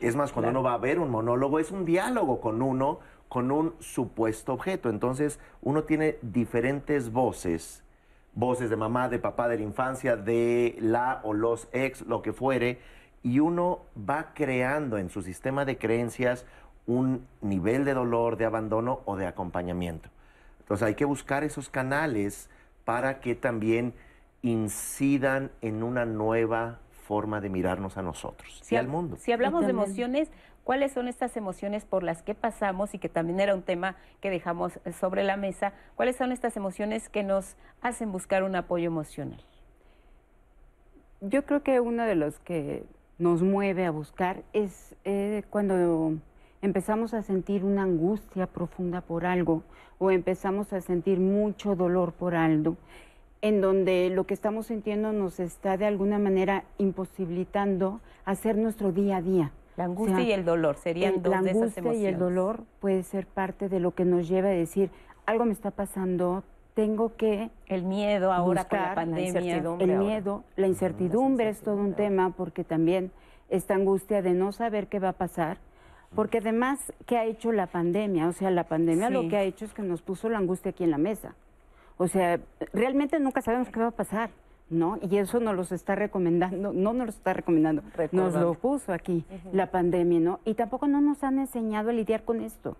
Es más, cuando Claro. uno va a ver un monólogo, es un diálogo con uno, con un supuesto objeto. Entonces, uno tiene diferentes voces, voces de mamá, de papá, de la infancia, de la o los ex, lo que fuere, y uno va creando en su sistema de creencias un nivel de dolor, de abandono o de acompañamiento. Entonces hay que buscar esos canales para que también incidan en una nueva forma de mirarnos a nosotros y Si, al hab- mundo. si hablamos de emociones, ¿cuáles son estas emociones por las que pasamos y que también era un tema que dejamos eh, sobre la mesa? ¿Cuáles son estas emociones que nos hacen buscar un apoyo emocional? Yo creo que uno de los que nos mueve a buscar es eh, cuando empezamos a sentir una angustia profunda por algo o empezamos a sentir mucho dolor por algo, en donde lo que estamos sintiendo nos está de alguna manera imposibilitando hacer nuestro día a día. La angustia y el dolor serían el- dos la de esas angustia y el emociones. dolor puede ser parte de lo que nos lleva a decir algo me está pasando, tengo que el miedo ahora con la buscar, pandemia. incertidumbre el ahora. miedo, la incertidumbre es todo un tema porque también esta angustia de no saber qué va a pasar, porque además qué ha hecho la pandemia, o sea, la pandemia lo que ha hecho es que nos puso la angustia aquí en la mesa. O sea, realmente nunca sabemos qué va a pasar, ¿no? Y eso nos los está recomendando, no nos lo está recomendando, nos lo puso aquí la pandemia, ¿no? Y tampoco no nos han enseñado a lidiar con esto,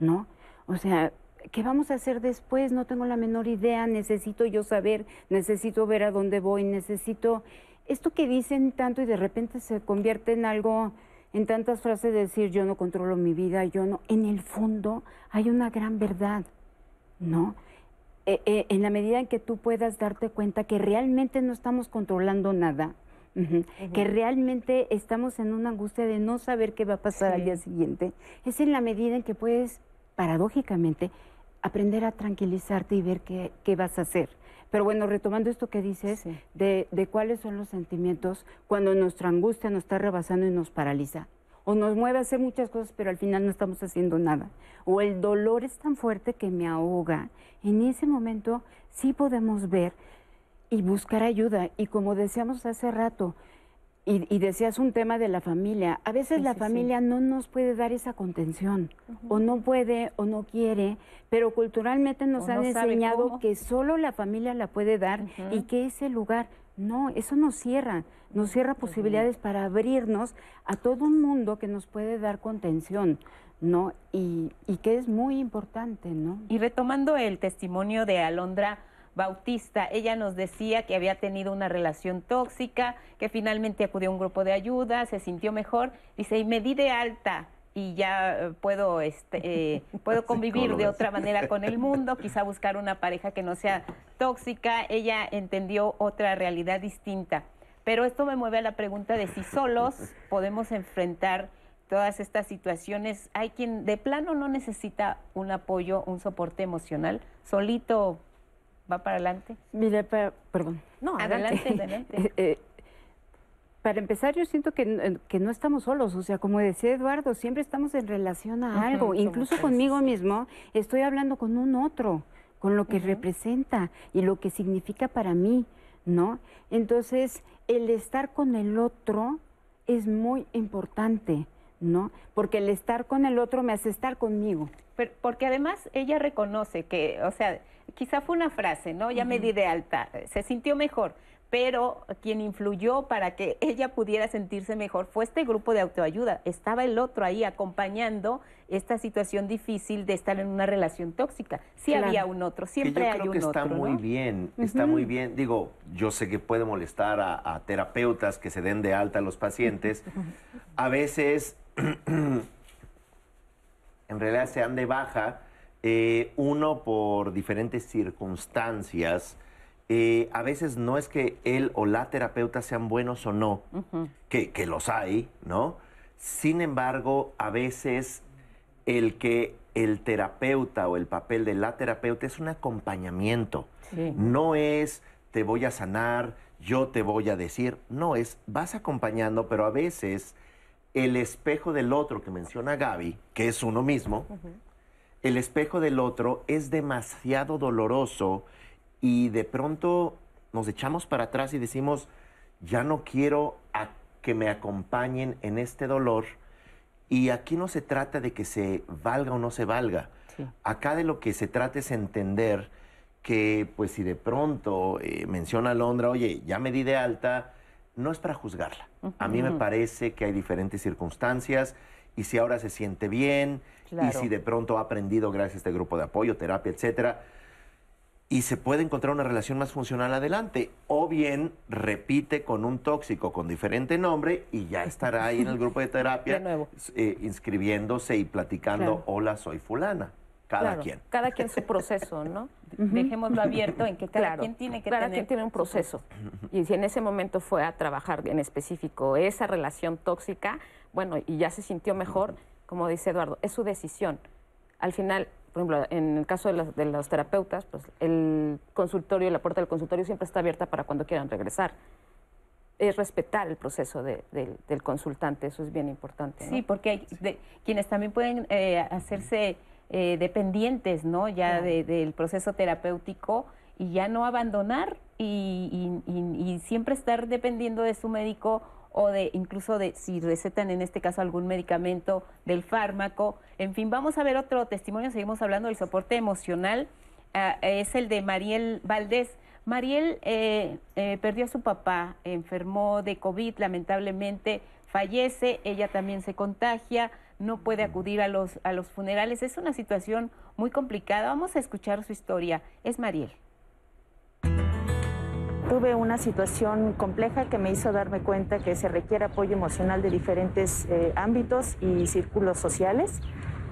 ¿no? O sea, ¿qué vamos a hacer después? No tengo la menor idea, necesito yo saber, necesito ver a dónde voy, necesito... Esto que dicen tanto y de repente se convierte en algo, en tantas frases de decir yo no controlo mi vida, yo no... En el fondo hay una gran verdad, ¿no? Eh, eh, en la medida en que tú puedas darte cuenta que realmente no estamos controlando nada, que realmente estamos en una angustia de no saber qué va a pasar al día siguiente, es en la medida en que puedes, paradójicamente, aprender a tranquilizarte y ver qué, qué vas a hacer. Pero bueno, retomando esto que dices de, de, cuáles son los sentimientos cuando nuestra angustia nos está rebasando y nos paraliza. O nos mueve a hacer muchas cosas, pero al final no estamos haciendo nada. O el dolor es tan fuerte que me ahoga. En ese momento sí podemos ver y buscar ayuda. Y como decíamos hace rato, y, decías un tema de la familia. A veces la familia no nos puede dar esa contención, o no puede, o no quiere, pero culturalmente nos han enseñado que solo la familia la puede dar y que ese lugar, no, eso nos cierra, nos cierra posibilidades para abrirnos a todo un mundo que nos puede dar contención. ¿no? Y, y que es muy importante, ¿no? Y retomando el testimonio de Alondra, Bautista. Ella nos decía que había tenido una relación tóxica, que finalmente acudió a un grupo de ayuda, se sintió mejor. Dice, y me di de alta y ya eh, puedo, este, eh, puedo convivir de otra manera con el mundo, quizá buscar una pareja que no sea tóxica. Ella entendió otra realidad distinta. Pero esto me mueve a la pregunta de si solos podemos enfrentar todas estas situaciones. Hay quien de plano no necesita un apoyo, un soporte emocional, solito va para adelante. Mire, perdón. No, adelante, adelante. Eh, eh, para empezar, yo siento que, que, no estamos solos, o sea, como decía Eduardo, siempre estamos en relación a algo, incluso conmigo mismo estoy hablando con un otro, con lo que representa y lo que significa para mí, ¿no? Entonces, el estar con el otro es muy importante, ¿no? Porque el estar con el otro me hace estar conmigo. porque además ella reconoce que, o sea, quizá fue una frase, ¿no? Ya me di de alta, se sintió mejor, pero quien influyó para que ella pudiera sentirse mejor fue este grupo de autoayuda. Estaba el otro ahí acompañando esta situación difícil de estar en una relación tóxica. Sí había un otro, siempre que yo creo que está muy bien, está muy bien. Digo, yo sé que puede molestar a, terapeutas que se den de alta a los pacientes. A veces, en realidad se dan de baja eh, uno por diferentes circunstancias. Eh, a veces no es que él o la terapeuta sean buenos o no, que, los hay, ¿no? Sin embargo, a veces el que el terapeuta o el papel de la terapeuta es un acompañamiento. No es te voy a sanar, yo te voy a decir. No, es vas acompañando, pero a veces el espejo del otro que menciona Gaby, que es uno mismo, el espejo del otro es demasiado doloroso y de pronto nos echamos para atrás y decimos, ya no quiero a que me acompañen en este dolor. Y aquí no se trata de que se valga o no se valga. Acá de lo que se trata es entender que, pues si de pronto eh, menciona Londra, oye, ya me di de alta, no es para juzgarla. A mí me parece que hay diferentes circunstancias y si ahora se siente bien, y si de pronto ha aprendido gracias a este grupo de apoyo, terapia, etcétera, y se puede encontrar una relación más funcional adelante. O bien repite con un tóxico con diferente nombre y ya estará ahí en el grupo de terapia eh, inscribiéndose y platicando, hola, soy fulana. Cada quien. Cada quien su proceso, ¿no? Dejémoslo abierto en que cada quien tiene que cada quien tiene un proceso. Y si en ese momento fue a trabajar en específico esa relación tóxica, bueno, y ya se sintió mejor, como dice Eduardo, es su decisión. Al final, por ejemplo, en el caso de los, terapeutas, pues el consultorio, la puerta del consultorio siempre está abierta para cuando quieran regresar. Es respetar el proceso del consultante, eso es bien importante. Sí, porque hay quienes también pueden eh, hacerse eh, dependientes, ¿no? Ya del proceso terapéutico y ya no abandonar y siempre estar dependiendo de su médico o de incluso de si recetan en este caso algún medicamento del fármaco. En fin, vamos a ver otro testimonio, seguimos hablando del soporte emocional. Ah, es el de Mariel Valdés. Mariel eh, eh, perdió a su papá, enfermó de COVID, lamentablemente fallece, ella también se contagia, no puede acudir a los, a los funerales. Es una situación muy complicada. Vamos a escuchar su historia. Es Mariel. Tuve una situación compleja que me hizo darme cuenta que se requiere apoyo emocional de diferentes eh, ámbitos y círculos sociales.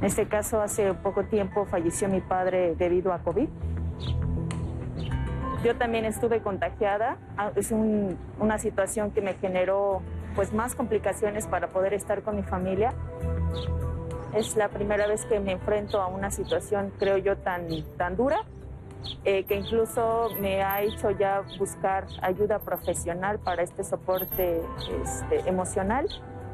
En este caso, hace poco tiempo falleció mi padre debido a COVID. Yo también estuve contagiada. Ah, es una situación que me generó pues más complicaciones para poder estar con mi familia. Es la primera vez que me enfrento a una situación, creo yo, tan, tan dura eh, que incluso me ha hecho ya buscar ayuda profesional para este soporte este, emocional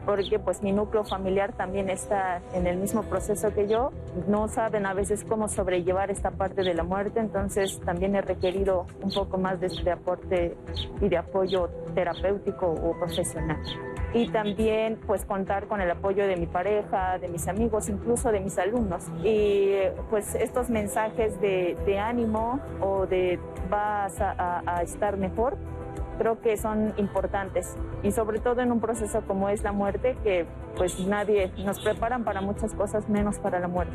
porque pues mi núcleo familiar también está en el mismo proceso que yo, no saben a veces cómo sobrellevar esta parte de la muerte, entonces también he requerido un poco más de, de aporte y de apoyo terapéutico o profesional y también pues contar con el apoyo de mi pareja, de mis amigos, incluso de mis alumnos. Y pues estos mensajes de, ánimo o de vas a, a, estar mejor, creo que son importantes y sobre todo en un proceso como es la muerte que pues nadie nos preparan para muchas cosas menos para la muerte.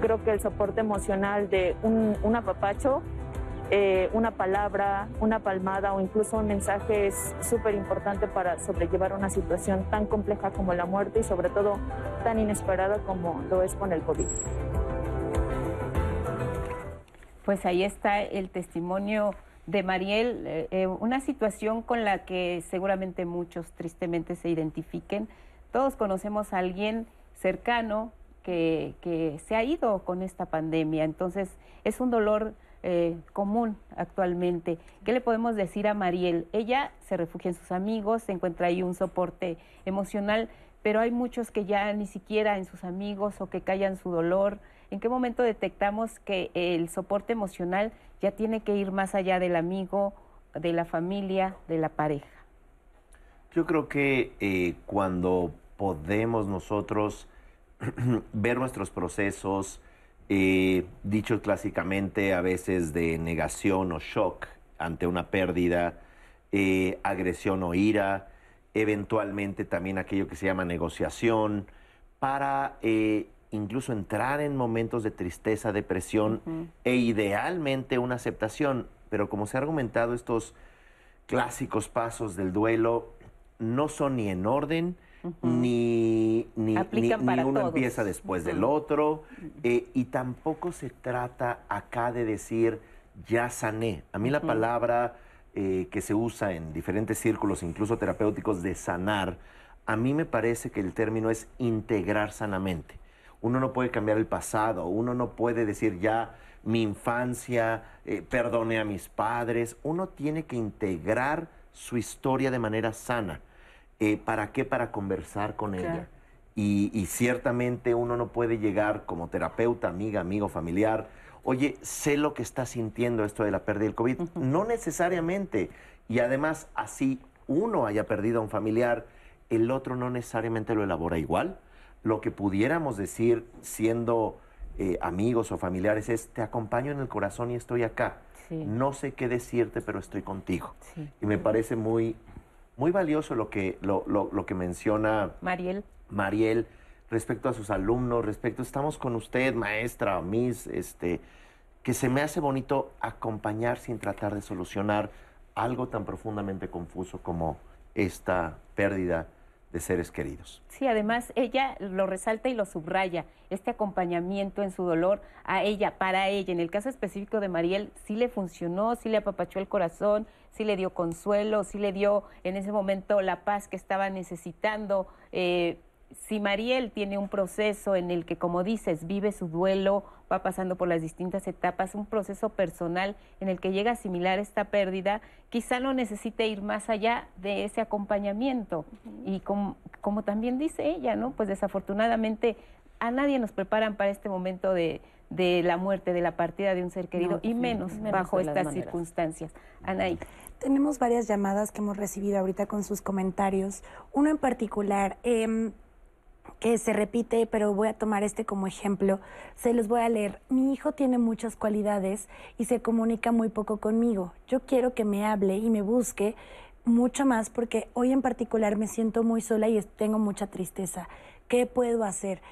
Creo que el soporte emocional de un, un apapacho eh, una palabra, una palmada o incluso un mensaje es súper importante para sobrellevar una situación tan compleja como la muerte y sobre todo tan inesperada como lo es con el COVID. Pues ahí está el testimonio de Mariel, eh, eh, una situación con la que seguramente muchos tristemente se identifiquen. Todos conocemos a alguien cercano que, que se ha ido con esta pandemia, entonces es un dolor eh, común actualmente. ¿Qué le podemos decir a Mariel? Ella se refugia en sus amigos, se encuentra ahí un soporte emocional, pero hay muchos que ya ni siquiera en sus amigos o que callan su dolor. ¿En qué momento detectamos que el soporte emocional ya tiene que ir más allá del amigo, de la familia, de la pareja? Yo creo que eh, cuando podemos nosotros ver nuestros procesos, eh, dicho clásicamente a veces de negación o shock ante una pérdida, eh, agresión o ira, eventualmente también aquello que se llama negociación, para eh, incluso entrar en momentos de tristeza, depresión e idealmente una aceptación. Pero como se ha argumentado, estos clásicos pasos del duelo no son ni en orden, ni, ni, uno empieza después del otro, eh, y tampoco se trata acá de decir ya sané. A mí la palabra eh, que se usa en diferentes círculos, incluso terapéuticos, de sanar, a mí me parece que el término es integrar sanamente. Uno no puede cambiar el pasado, uno no puede decir ya mi infancia, eh, perdone a mis padres, uno tiene que integrar su historia de manera sana eh, ¿para qué? Para conversar con ella. Y, ciertamente uno no puede llegar como terapeuta, amiga, amigo, familiar, oye, sé lo que está sintiendo esto de la pérdida del COVID. No necesariamente. Y además, así uno haya perdido a un familiar, el otro no necesariamente lo elabora igual. Lo que pudiéramos decir siendo eh, amigos o familiares es, te acompaño en el corazón y estoy acá. No sé qué decirte, pero estoy contigo. Y me parece muy, muy valioso lo que, lo, lo, que menciona Mariel. Mariel respecto a sus alumnos, respecto, estamos con usted, maestra, Miss, este, que se me hace bonito acompañar sin tratar de solucionar algo tan profundamente confuso como esta pérdida de seres queridos. Sí, además ella lo resalta y lo subraya, este acompañamiento en su dolor a ella, para ella. En el caso específico de Mariel, sí le funcionó, sí le apapachó el corazón, sí le dio consuelo, sí le dio en ese momento la paz que estaba necesitando. Eh, si Mariel tiene un proceso en el que, como dices, vive su duelo, va pasando por las distintas etapas, un proceso personal en el que llega a asimilar esta pérdida, quizá no necesite ir más allá de ese acompañamiento. Y como, como, también dice ella, ¿no? Pues desafortunadamente a nadie nos preparan para este momento de, de la muerte, de la partida de un ser querido, y menos, bajo estas circunstancias. Anaí. Tenemos varias llamadas que hemos recibido ahorita con sus comentarios. Uno en particular, eh, que se repite, pero voy a tomar este como ejemplo. Se los voy a leer. Mi hijo tiene muchas cualidades y se comunica muy poco conmigo. Yo quiero que me hable y me busque mucho más porque hoy en particular me siento muy sola y tengo mucha tristeza. ¿Qué puedo hacer?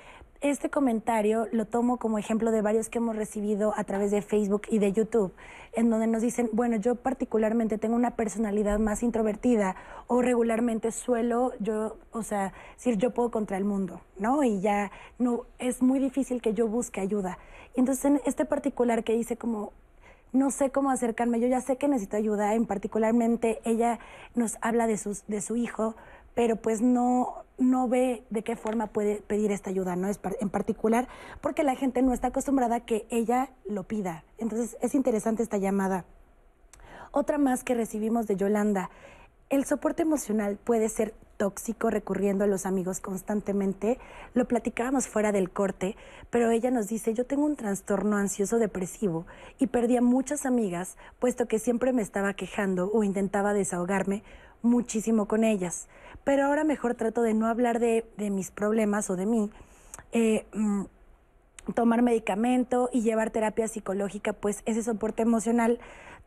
Este comentario lo tomo como ejemplo de varios que hemos recibido a través de Facebook y de YouTube, en donde nos dicen, bueno, yo particularmente tengo una personalidad más introvertida o regularmente suelo yo, o sea, decir yo puedo contra el mundo, ¿no? Y ya no es muy difícil que yo busque ayuda. Y entonces en este particular que dice como no sé cómo acercarme, yo ya sé que necesito ayuda, en particularmente ella nos habla de sus de su hijo, pero pues no, no ve de qué forma puede pedir esta ayuda, ¿no? Es en particular porque la gente no está acostumbrada a que ella lo pida. Entonces es interesante esta llamada. Otra más que recibimos de Yolanda. El soporte emocional puede ser tóxico recurriendo a los amigos constantemente. Lo platicábamos fuera del corte, pero ella nos dice, yo tengo un trastorno ansioso depresivo y perdí a muchas amigas, puesto que siempre me estaba quejando o intentaba desahogarme muchísimo con ellas pero ahora mejor trato de no hablar de, mis problemas o de mí. Eh, mm, tomar medicamento y llevar terapia psicológica, pues ese soporte emocional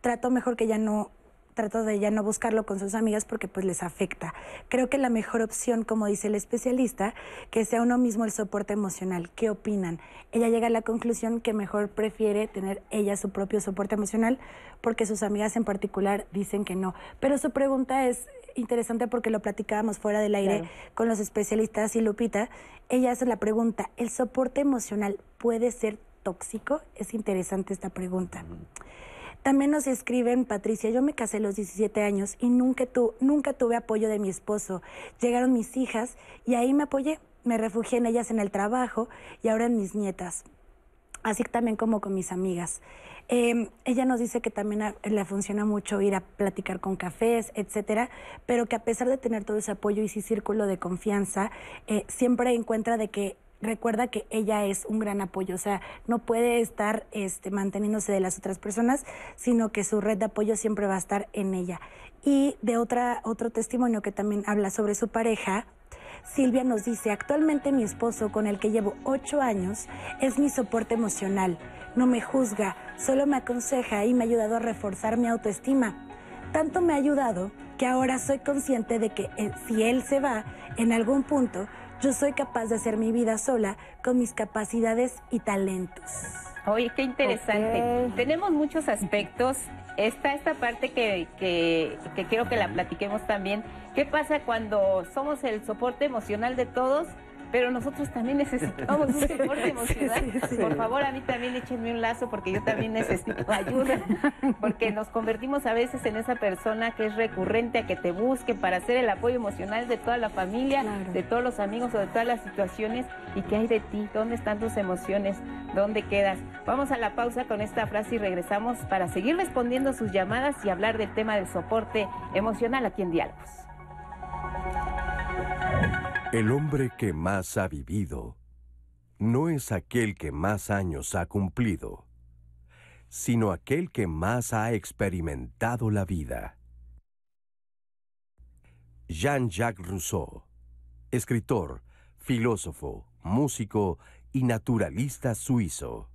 trato mejor que ya no trato de ya no buscarlo con sus amigas porque pues les afecta. Creo que la mejor opción, como dice el especialista, que sea uno mismo el soporte emocional. ¿Qué opinan? Ella llega a la conclusión que mejor prefiere tener ella su propio soporte emocional porque sus amigas en particular dicen que no. Pero su pregunta es interesante porque lo platicábamos fuera del aire con los especialistas y Lupita. Ella hace la pregunta, ¿el soporte emocional puede ser tóxico? Es interesante esta pregunta. También nos escriben, Patricia, yo me casé a los 17 años y nunca, tu, nunca tuve apoyo de mi esposo. Llegaron mis hijas y ahí me apoyé. Me refugié en ellas en el trabajo y ahora en mis nietas. Así también como con mis amigas. Em, ella nos dice que también le funciona mucho ir a platicar con cafés, etcétera, pero que a pesar de tener todo ese apoyo y ese círculo de confianza, eh, siempre encuentra de que recuerda que ella es un gran apoyo, o sea, no puede estar este, manteniéndose de las otras personas, sino que su red de apoyo siempre va a estar en ella. Y de otra, otro testimonio que también habla sobre su pareja, Silvia nos dice, actualmente mi esposo, con el que llevo ocho años, es mi soporte emocional no me juzga, solo me aconseja y me ha ayudado a reforzar mi autoestima. Tanto me ha ayudado que ahora soy consciente de que eh, si él se va en algún punto, yo soy capaz de hacer mi vida sola con mis capacidades y talentos. Oye, qué interesante. Tenemos muchos aspectos. Está esta parte que, que, que quiero que la platiquemos también. ¿Qué pasa cuando somos el soporte emocional de todos? Pero nosotros también necesitamos un soporte emocional. Por favor, a mí también échenme un lazo porque yo también necesito ayuda, porque nos convertimos a veces en esa persona que es recurrente a que te busque para hacer el apoyo emocional de toda la familia, de todos los amigos o de todas las situaciones. ¿Y qué hay de ti? ¿Dónde están tus emociones? ¿Dónde quedas? Vamos a la pausa con esta frase y regresamos para seguir respondiendo sus llamadas y hablar del tema del soporte emocional aquí en Diálogos. El hombre que más ha vivido no es aquel que más años ha cumplido, sino aquel que más ha experimentado la vida. Jean-Jacques Rousseau, escritor, filósofo, músico y naturalista suizo.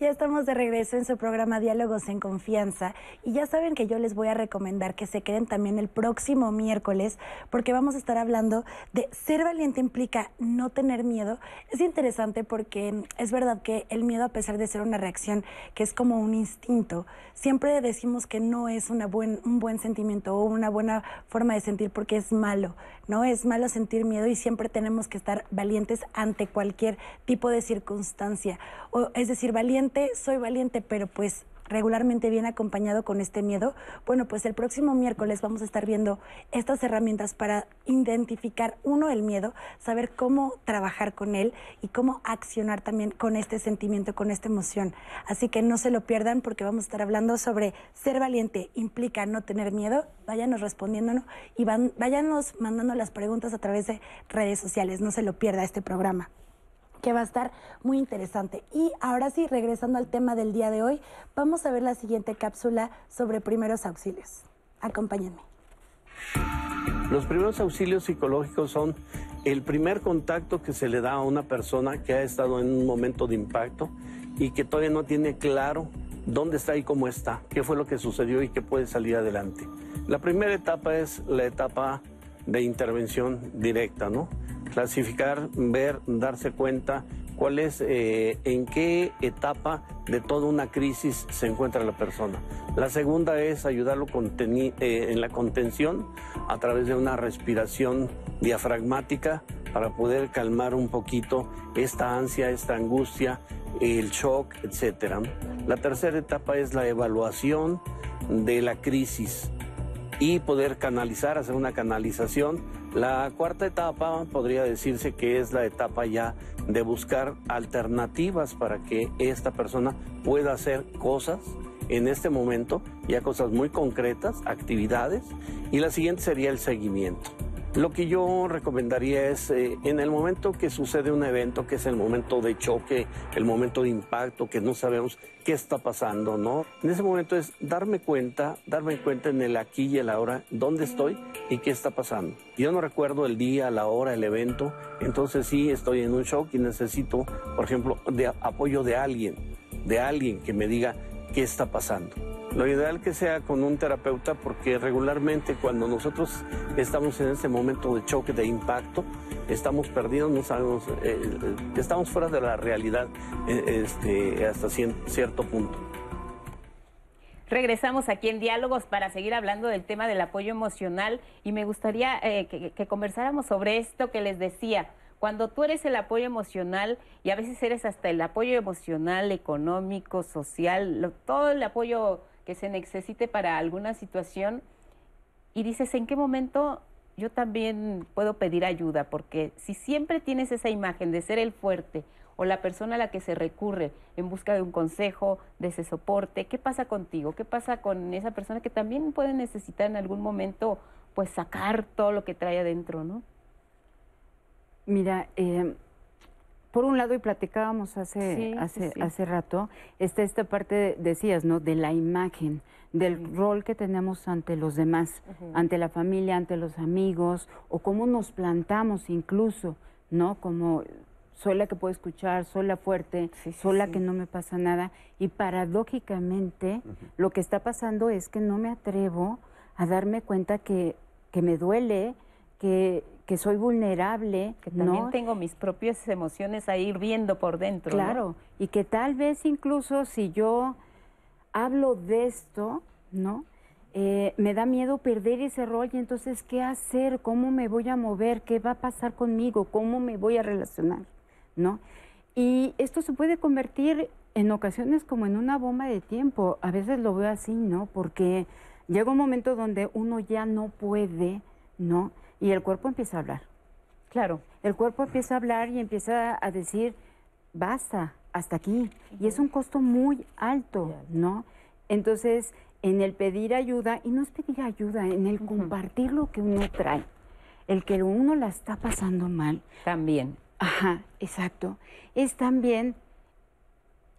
Ya estamos de regreso en su programa Diálogos en Confianza y ya saben que yo les voy a recomendar que se queden también el próximo miércoles porque vamos a estar hablando de ser valiente implica no tener miedo. Es interesante porque es verdad que el miedo a pesar de ser una reacción que es como un instinto, siempre decimos que no es una buen, un buen sentimiento o una buena forma de sentir porque es malo, ¿no? Es malo sentir miedo y siempre tenemos que estar valientes ante cualquier tipo de circunstancia. O, es decir, valiente soy valiente, pero pues regularmente viene acompañado con este miedo, bueno, pues el próximo miércoles vamos a estar viendo estas herramientas para identificar, uno, el miedo, saber cómo trabajar con él y cómo accionar también con este sentimiento, con esta emoción. Así que no se lo pierdan porque vamos a estar hablando sobre ser valiente implica no tener miedo. Váyanos respondiéndonos y van, váyanos mandando las preguntas a través de redes sociales. No se lo pierda este programa que va a estar muy interesante. Y ahora sí, regresando al tema del día de hoy, vamos a ver la siguiente cápsula sobre primeros auxilios. Acompáñenme. Los primeros auxilios psicológicos son el primer contacto que se le da a una persona que ha estado en un momento de impacto y que todavía no tiene claro dónde está y cómo está, qué fue lo que sucedió y qué puede salir adelante. La primera etapa es la etapa de intervención directa, ¿no? Clasificar, ver, darse cuenta cuál es, eh, en qué etapa de toda una crisis se encuentra la persona. La segunda es ayudarlo eh, en la contención a través de una respiración diafragmática para poder calmar un poquito esta ansia, esta angustia, el shock, etc. La tercera etapa es la evaluación de la crisis y poder canalizar, hacer una canalización. La cuarta etapa podría decirse que es la etapa ya de buscar alternativas para que esta persona pueda hacer cosas en este momento, ya cosas muy concretas, actividades, y la siguiente sería el seguimiento. Lo que yo recomendaría es, eh, en el momento que sucede un evento, que es el momento de choque, el momento de impacto, que no sabemos qué está pasando, ¿no? En ese momento es darme cuenta, darme cuenta en el aquí y el ahora, dónde estoy y qué está pasando. Yo no recuerdo el día, la hora, el evento, entonces sí estoy en un shock y necesito, por ejemplo, de apoyo de alguien, de alguien que me diga qué está pasando. Lo ideal que sea con un terapeuta porque regularmente cuando nosotros estamos en ese momento de choque, de impacto, estamos perdidos, no sabemos, eh, eh, estamos fuera de la realidad eh, este, hasta cierto punto. Regresamos aquí en Diálogos para seguir hablando del tema del apoyo emocional y me gustaría que, que conversáramos sobre esto que les decía cuando tú eres el apoyo emocional y a veces eres hasta el apoyo emocional, económico, social, todo el apoyo que se necesite para alguna situación y dices, ¿en qué momento yo también puedo pedir ayuda? Porque si siempre tienes esa imagen de ser el fuerte o la persona a la que se recurre en busca de un consejo, de ese soporte, ¿qué pasa contigo? ¿Qué pasa con esa persona que también puede necesitar en algún momento pues sacar todo lo que trae adentro, ¿no? Mira, eh, por un lado, y platicábamos hace, hace, hace rato, está esta parte, decías, ¿no? De la imagen, del rol que tenemos ante los demás, ante la familia, ante los amigos, o cómo nos plantamos incluso, ¿no? Como soy la que puedo escuchar, soy la fuerte, soy la que no me pasa nada. Y paradójicamente, lo que está pasando es que no me atrevo a darme cuenta que, que me duele, que, que soy vulnerable. Que también tengo mis propias emociones ahí viendo por dentro. Claro, y que tal vez incluso si yo hablo de esto, ¿no? Eh, me da miedo perder ese rol y entonces, ¿qué hacer? ¿Cómo me voy a mover? ¿Qué va a pasar conmigo? ¿Cómo me voy a relacionar? ¿No? Y esto se puede convertir en ocasiones como en una bomba de tiempo. A veces lo veo así, ¿no? Porque llega un momento donde uno ya no puede, ¿no? Y el cuerpo empieza a hablar. Claro, el cuerpo empieza a hablar y empieza a decir, basta, hasta aquí. Y es un costo muy alto, ¿no? Entonces, en el pedir ayuda, y no es pedir ayuda, en el compartir lo que uno trae, el que uno la está pasando mal. También. Ajá, exacto. Es también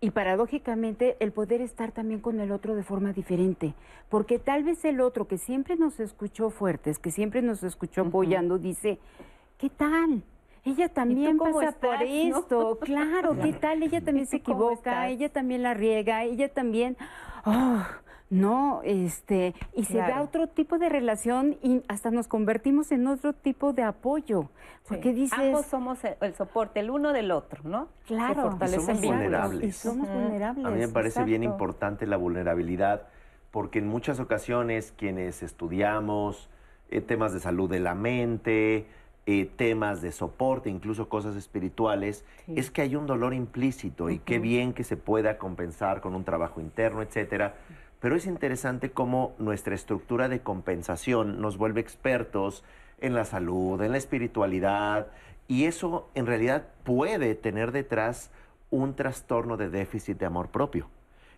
y paradójicamente el poder estar también con el otro de forma diferente, porque tal vez el otro que siempre nos escuchó fuertes, que siempre nos escuchó apoyando, dice, ¿qué tal? Ella también pasa por esto, claro, ¿qué tal? Ella también se equivoca, ella también la riega, ella también, oh, no, este, y se da otro tipo de relación y hasta nos convertimos en otro tipo de apoyo. Porque dices. Ambos somos el soporte, el uno del otro, ¿no? Claro, y somos vulnerables. Y somos vulnerables. A mí me parece bien importante la vulnerabilidad, porque en muchas ocasiones quienes estudiamos eh, temas de salud de la mente, eh, temas de soporte, incluso cosas espirituales, es que hay un dolor implícito y qué bien que se pueda compensar con un trabajo interno, etcétera. Pero es interesante cómo nuestra estructura de compensación nos vuelve expertos en la salud, en la espiritualidad, y eso en realidad puede tener detrás un trastorno de déficit de amor propio,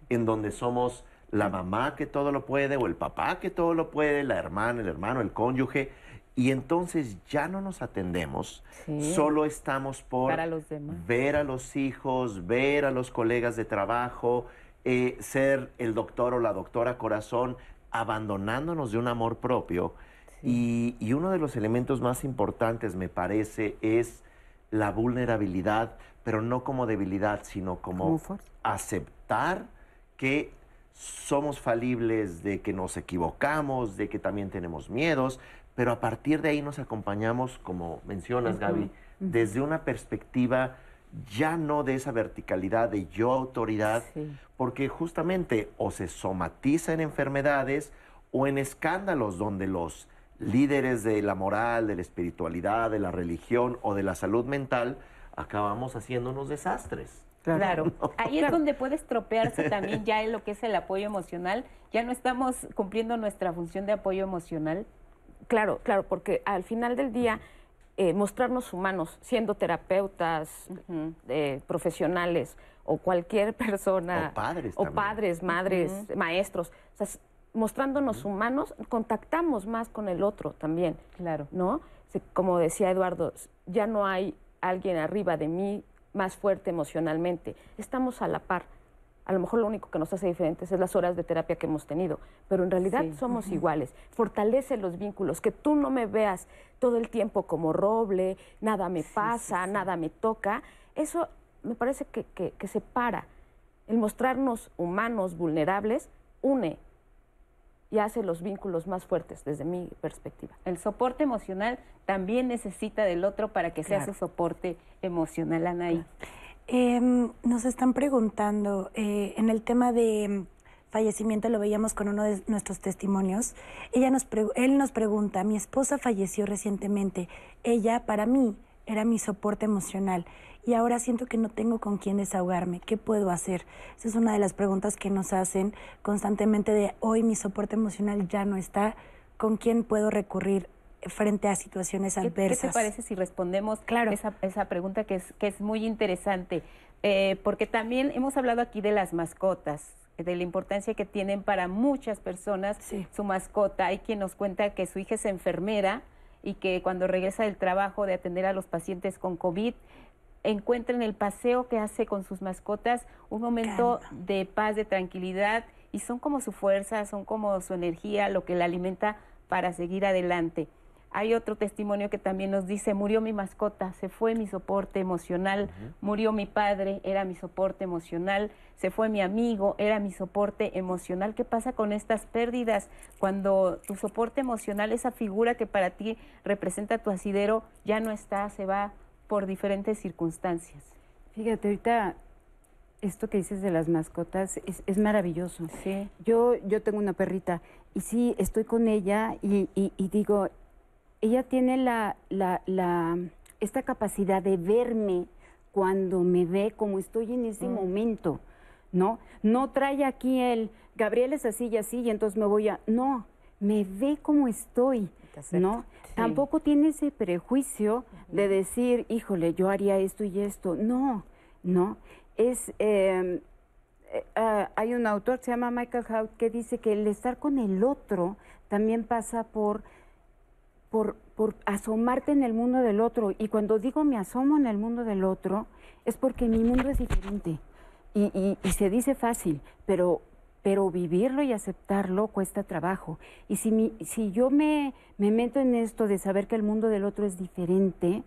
en donde somos la mamá que todo lo puede o el papá que todo lo puede, la hermana, el hermano, el cónyuge, y entonces ya no nos atendemos, solo estamos por ver a los hijos, ver a los colegas de trabajo, eh, ser el doctor o la doctora corazón, abandonándonos de un amor propio. Y, uno de los elementos más importantes, me parece, es la vulnerabilidad, pero no como debilidad, sino como aceptar que somos falibles, de que nos equivocamos, de que también tenemos miedos, pero a partir de ahí nos acompañamos, como mencionas, Gaby, desde una perspectiva ya no de esa verticalidad de yo autoridad, porque justamente o se somatiza en enfermedades o en escándalos donde los líderes de la moral, de la espiritualidad, de la religión o de la salud mental acabamos haciéndonos desastres. Claro, ahí es donde puede estropearse también ya en lo que es el apoyo emocional. Ya no estamos cumpliendo nuestra función de apoyo emocional. Claro, claro, porque al final del día eh, mostrarnos humanos, siendo terapeutas, eh, profesionales o cualquier persona. O padres. O padres, madres, maestros. O sea, mostrándonos humanos, contactamos más con el otro también. Claro. ¿No? Como decía Eduardo, ya no hay alguien arriba de mí más fuerte emocionalmente. Estamos a la par. A lo mejor lo único que nos hace diferentes es las horas de terapia que hemos tenido, pero en realidad somos iguales. Fortalece los vínculos, que tú no me veas todo el tiempo como roble, nada me pasa, nada me toca. Eso me parece que, que, que separa. El mostrarnos humanos, vulnerables, une y hace los vínculos más fuertes desde mi perspectiva. El soporte emocional también necesita del otro para que sea su soporte emocional, Anaí. Em, nos están preguntando, eh, en el tema de em, fallecimiento lo veíamos con uno de nuestros testimonios, ella nos él nos pregunta, mi esposa falleció recientemente, ella para mí era mi soporte emocional y ahora siento que no tengo con quién desahogarme. ¿Qué puedo hacer? Esa es una de las preguntas que nos hacen constantemente de hoy mi soporte emocional ya no está. ¿Con quién puedo recurrir frente a situaciones adversas? ¿Qué te parece si respondemos claro. esa, esa pregunta que es, que es muy interesante? Eh, porque también hemos hablado aquí de las mascotas, de la importancia que tienen para muchas personas su mascota. Hay quien nos cuenta que su hija es enfermera y que cuando regresa del trabajo de atender a los pacientes con COVID, encuentra en el paseo que hace con sus mascotas un momento de paz, de tranquilidad y son como su fuerza, son como su energía, lo que la alimenta para seguir adelante. Hay otro testimonio que también nos dice, murió mi mascota, se fue mi soporte emocional, murió mi padre, era mi soporte emocional, se fue mi amigo, era mi soporte emocional. ¿Qué pasa con estas pérdidas cuando tu soporte emocional, esa figura que para ti representa tu asidero, ya no está, se va por diferentes circunstancias. Fíjate, ahorita esto que dices de las mascotas es, maravilloso. Sí. Yo, yo tengo una perrita y sí, estoy con ella y, digo, ella tiene la, la, la, esta capacidad de verme cuando me ve como estoy en ese mm. momento, ¿no? No trae aquí el, Gabriel es así y así y entonces me voy a... No, me ve como estoy, ¿no? Tampoco tiene ese prejuicio de decir, híjole, yo haría esto y esto. No, no. Es, eh, ah, hay un autor que se llama Michael Hout que dice que el estar con el otro también pasa por, por, por asomarte en el mundo del otro. Y cuando digo me asomo en el mundo del otro, es porque mi mundo es diferente. y, y se dice fácil, pero pero vivirlo y aceptarlo cuesta trabajo. Y si, mi, si yo me, me meto en esto de saber que el mundo del otro es diferente,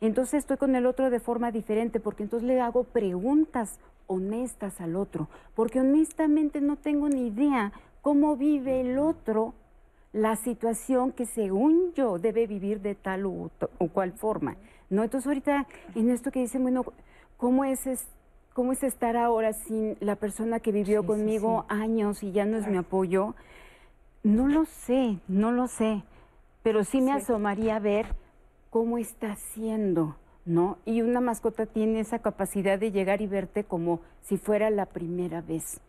entonces estoy con el otro de forma diferente, porque entonces le hago preguntas honestas al otro, porque honestamente no tengo ni idea cómo vive el otro la situación que según yo debe vivir de tal o, o cual forma. ¿no? Entonces ahorita en esto que dicen, bueno, ¿cómo es este? ¿Cómo es estar ahora sin la persona que vivió conmigo años y ya no es mi apoyo? No lo sé, no lo sé, pero sí me asomaría a ver cómo está haciendo, ¿no? Y una mascota tiene esa capacidad de llegar y verte como si fuera la primera vez.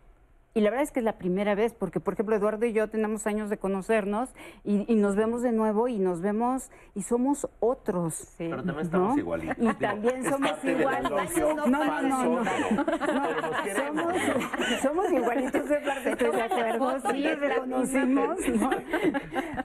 Y la verdad es que es la primera vez, porque por ejemplo Eduardo y yo tenemos años de conocernos y, nos vemos de nuevo y nos vemos y somos otros. Pero también estamos igualitos. Y también somos iguales. No, no, no, no. somos, somos igualitos, Eduardo, estoy de acuerdo, sí, reconocimos,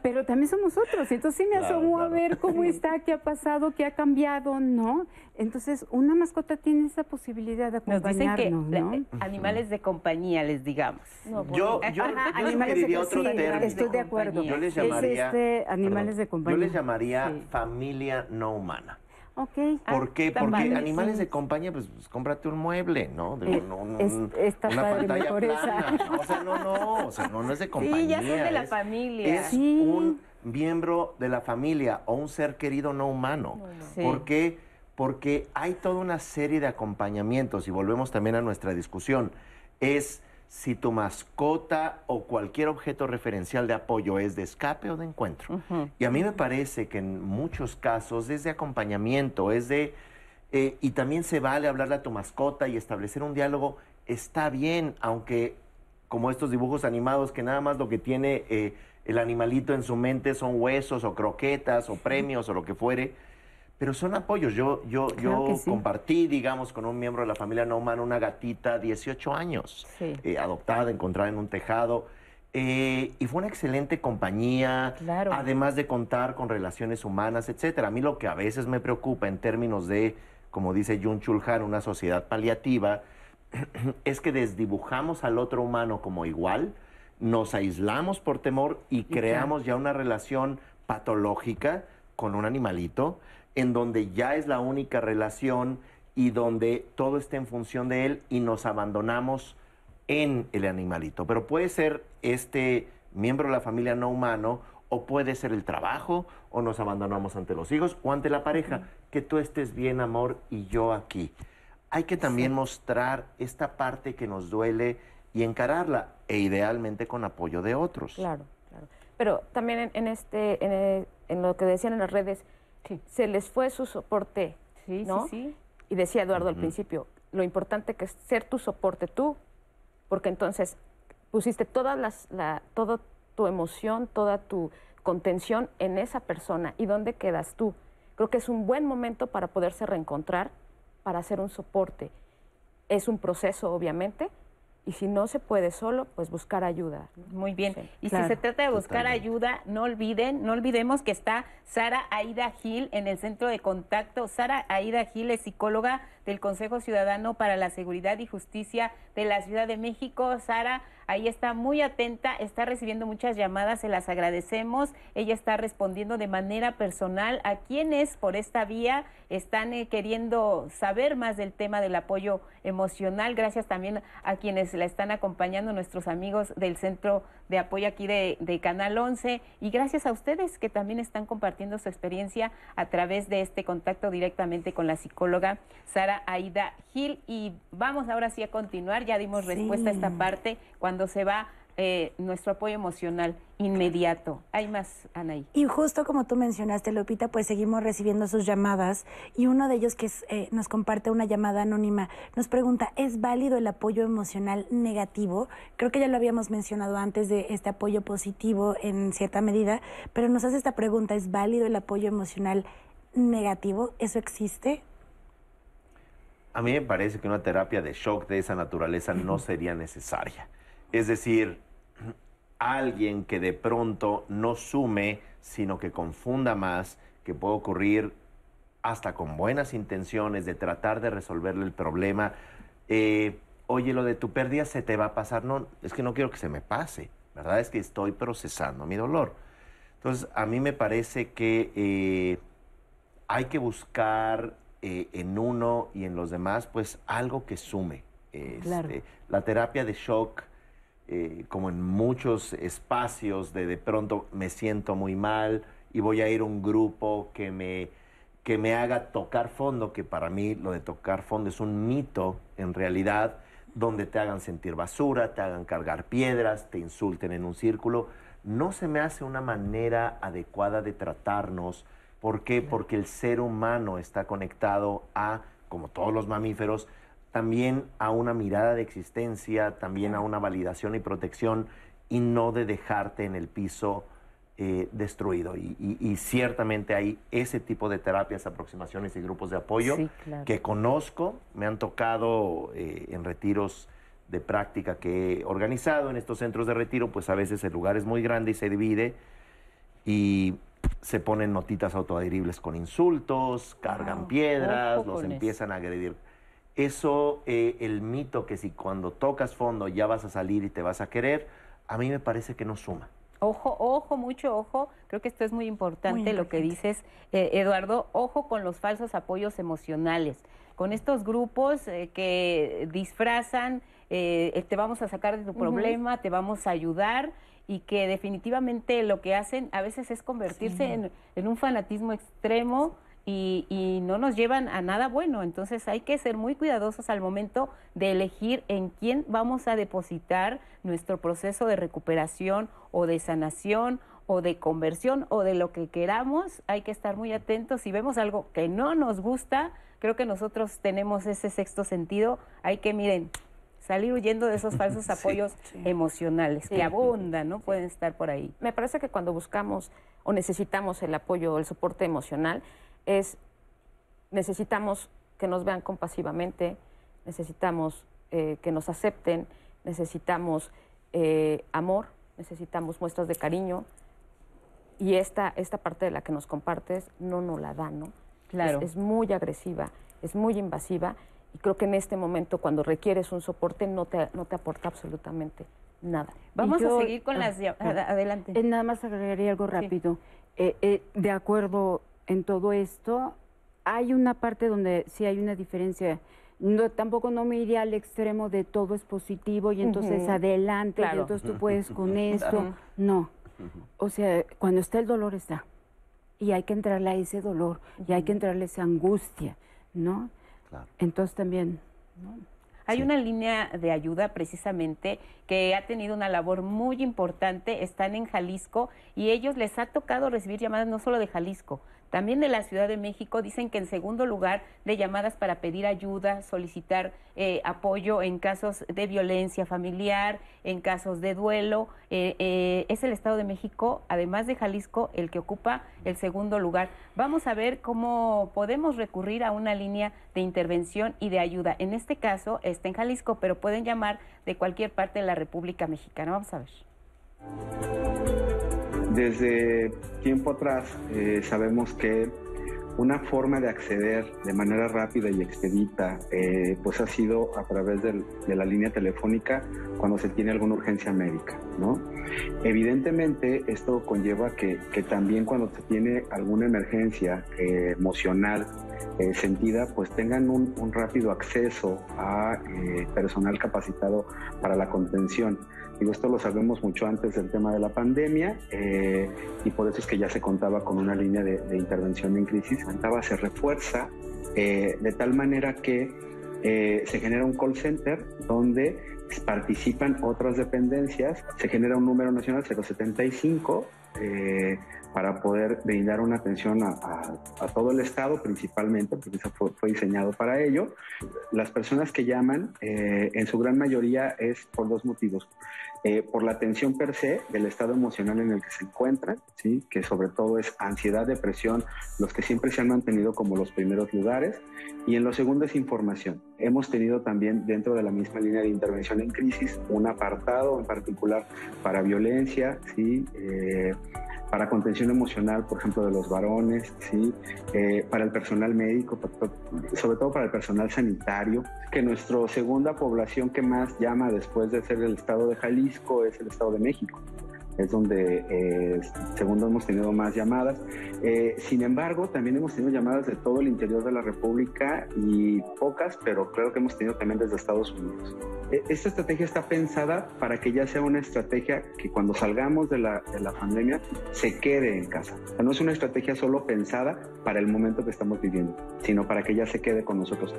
pero también somos otros. Entonces sí me asomo a ver cómo está, qué ha pasado, qué ha cambiado, ¿no? Entonces, una mascota tiene esa posibilidad de acompañarnos, Nos dicen que animales de compañía, les digamos. yo, yo, yo otro término. Estoy de acuerdo. Yo les llamaría, este, animales de compañía. Yo les llamaría familia no humana. Ok. ¿Por qué? está Porque animales sí. de compañía, pues, pues, cómprate un mueble, ¿no? De- Eh, un- un- es- está una padre, pantalla plana. esa. ¿no? O sea, no, no, o sea, no, no es de compañía. Sí, ya son de la es- familia. Es Sí. un miembro de la familia o un ser querido no humano. Sí. ¿Por qué? Porque hay toda una serie de acompañamientos y volvemos también a nuestra discusión. Es si tu mascota o cualquier objeto referencial de apoyo es de escape o de encuentro. Y a mí me parece que en muchos casos es de acompañamiento, es de... eh, y también se vale hablarle a tu mascota y establecer un diálogo. Está bien, aunque como estos dibujos animados que nada más lo que tiene eh, el animalito en su mente son huesos o croquetas o premios o lo que fuere. Pero son apoyos. Yo, yo, Claro yo sí. compartí, digamos, con un miembro de la familia no humana una gatita, 18 años, Sí. eh, adoptada, encontrada en un tejado. eh, y fue una excelente compañía, Claro. además de contar con relaciones humanas, etcétera. A mí lo que a veces me preocupa en términos de, como dice Jun Chulhan, una sociedad paliativa, es que desdibujamos al otro humano como igual, nos aislamos por temor y creamos ya una relación patológica con un animalito, en donde ya es la única relación y donde todo está en función de él y nos abandonamos en el animalito. Pero puede ser este miembro de la familia no humano o puede ser el trabajo o nos abandonamos ante los hijos o ante la pareja. Que tú estés bien, amor, y yo aquí. Hay que también mostrar esta parte que nos duele y encararla, e idealmente con apoyo de otros. Claro, claro. Pero también en, en este, en, el- en lo que decían en las redes, se les fue su soporte, Sí, ¿no? sí, sí. Y decía Eduardo al principio, lo importante que es ser tu soporte tú, porque entonces pusiste todas las, la, toda tu emoción, toda tu contención en esa persona. ¿Y dónde quedas tú? Creo que es un buen momento para poderse reencontrar, para hacer un soporte. Es un proceso, obviamente, y si no se puede solo, pues buscar ayuda. ¿no? Muy bien. Sí, y claro. si se trata de buscar Totalmente. ayuda, no olviden, no olvidemos que está Sara Aida Gil en el centro de contacto. Sara Aida Gil es psicóloga del Consejo Ciudadano para la Seguridad y Justicia de la Ciudad de México. Sara, ahí está muy atenta, está recibiendo muchas llamadas, se las agradecemos. Ella está respondiendo de manera personal a quienes por esta vía están eh, queriendo saber más del tema del apoyo emocional. Gracias también a quienes la están acompañando, nuestros amigos del Centro de Apoyo aquí de, de Canal 11. Y gracias a ustedes que también están compartiendo su experiencia a través de este contacto directamente con la psicóloga Sara Aida Gil. Y vamos ahora sí a continuar. Ya dimos Sí. respuesta a esta parte cuando se va eh, nuestro apoyo emocional inmediato. Hay más, Anaí. Y justo como tú mencionaste, Lupita, pues seguimos recibiendo sus llamadas y uno de ellos que es, eh, nos comparte una llamada anónima nos pregunta, ¿es válido el apoyo emocional negativo? Creo que ya lo habíamos mencionado antes de este apoyo positivo en cierta medida, pero nos hace esta pregunta, ¿es válido el apoyo emocional negativo? ¿Eso existe? A mí me parece que una terapia de shock de esa naturaleza no sería necesaria. Es decir, alguien que de pronto no sume, sino que confunda más, que puede ocurrir hasta con buenas intenciones de tratar de resolverle el problema. Eh, Oye, lo de tu pérdida se te va a pasar. No, es que no quiero que se me pase. ¿Verdad? Es que estoy procesando mi dolor. Entonces, a mí me parece que eh, hay que buscar eh, en uno y en los demás, pues algo que sume. Este, Claro. La terapia de shock, eh, como en muchos espacios de de pronto me siento muy mal y voy a ir a un grupo que me, que me haga tocar fondo, que para mí lo de tocar fondo es un mito en realidad, donde te hagan sentir basura, te hagan cargar piedras, te insulten en un círculo. No se me hace una manera adecuada de tratarnos. ¿Por qué? Porque el ser humano está conectado a, como todos los mamíferos, también a una mirada de existencia, también a una validación y protección y no de dejarte en el piso eh, destruido. Y, y- y ciertamente hay ese tipo de terapias, aproximaciones y grupos de apoyo Sí, claro. que conozco, me han tocado eh, en retiros de práctica que he organizado en estos centros de retiro, pues a veces el lugar es muy grande y se divide y se ponen notitas autoadheribles con insultos, cargan Wow. piedras, Ojo los empiezan a agredir. Eso, eh, el mito que si cuando tocas fondo ya vas a salir y te vas a querer, a mí me parece que no suma. Ojo, ojo, mucho ojo. Creo que esto es muy importante, lo que dices, eh, Eduardo. Ojo con los falsos apoyos emocionales, con estos grupos eh, que disfrazan, eh, te vamos a sacar de tu problema, te vamos a ayudar y que definitivamente lo que hacen a veces es convertirse en, un fanatismo extremo. Y, y, no nos llevan a nada bueno. Entonces hay que ser muy cuidadosos al momento de elegir en quién vamos a depositar nuestro proceso de recuperación o de sanación o de conversión o de lo que queramos, hay que estar muy atentos. Si vemos algo que no nos gusta, creo que nosotros tenemos ese sexto sentido, hay que, miren, salir huyendo de esos falsos apoyos emocionales que abundan, ¿no? Pueden estar por ahí. Me parece que cuando buscamos o necesitamos el apoyo el soporte emocional es necesitamos que nos vean compasivamente, necesitamos eh, que nos acepten, necesitamos eh, amor, necesitamos muestras de cariño y esta, esta parte de la que nos compartes no nos la da, ¿no? Claro. Es, muy agresiva, es muy invasiva y creo que en este momento cuando requieres un soporte no te, no te aporta absolutamente nada. Vamos a seguir con las... adelante. Eh, nada más agregaría algo rápido. Eh, eh, de acuerdo en todo esto, hay una parte donde sí hay una diferencia no, tampoco no me iría al extremo de todo es positivo y entonces adelante, y entonces tú puedes con esto. No. O sea, cuando está el dolor está. Y hay que entrarle a ese dolor y hay que entrarle a esa angustia, ¿no? Entonces también, Hay una línea de ayuda precisamente que ha tenido una labor muy importante, están en Jalisco y ellos les ha tocado recibir llamadas no solo de Jalisco, también de la Ciudad de México dicen que en segundo lugar de llamadas para pedir ayuda, solicitar eh, apoyo en casos de violencia familiar, en casos de duelo, eh, eh, es el Estado de México, además de Jalisco, el que ocupa el segundo lugar. Vamos a ver cómo podemos recurrir a una línea de intervención y de ayuda. En este caso está en Jalisco, pero pueden llamar de cualquier parte de la República Mexicana. Vamos a ver. Desde tiempo atrás eh, sabemos que una forma de acceder de manera rápida y expedita eh, pues ha sido a través de la línea telefónica cuando se tiene alguna urgencia médica, ¿no? Evidentemente esto conlleva que, también cuando se tiene alguna emergencia eh, emocional sentida, pues tengan un, un rápido acceso a personal capacitado para la contención. Digo, esto lo sabemos mucho antes del tema de la pandemia eh, y por eso es que ya se contaba con una línea de, intervención en crisis. Contaba, se refuerza eh, de tal manera que eh, se genera un call center donde participan otras dependencias, se genera un número nacional 075 para poder brindar una atención a, todo el Estado principalmente, porque eso fue, diseñado para ello. Las personas que llaman, eh, en su gran mayoría es por dos motivos. Eh, por la atención per se del estado emocional en el que se encuentran, ¿sí? que sobre todo es ansiedad, depresión, los que siempre se han mantenido como los primeros lugares. Y en lo segundo es información. Hemos tenido también dentro de la misma línea de intervención en crisis un apartado en particular para violencia, ¿sí? Eh, para contención emocional, por ejemplo, de los varones, ¿sí? Eh, para el personal médico, sobre todo para el personal sanitario, que nuestra segunda población que más llama después de ser el estado de Jalisco es el estado de México es donde eh, segundo hemos tenido más llamadas. Eh, sin embargo, también hemos tenido llamadas de todo el interior de la República y pocas, pero creo que hemos tenido también desde Estados Unidos. E, esta estrategia está pensada para que ya sea una estrategia que cuando salgamos de la, de la pandemia se quede en casa. no es una estrategia solo pensada para el momento que estamos viviendo, sino para que ya se quede con nosotros.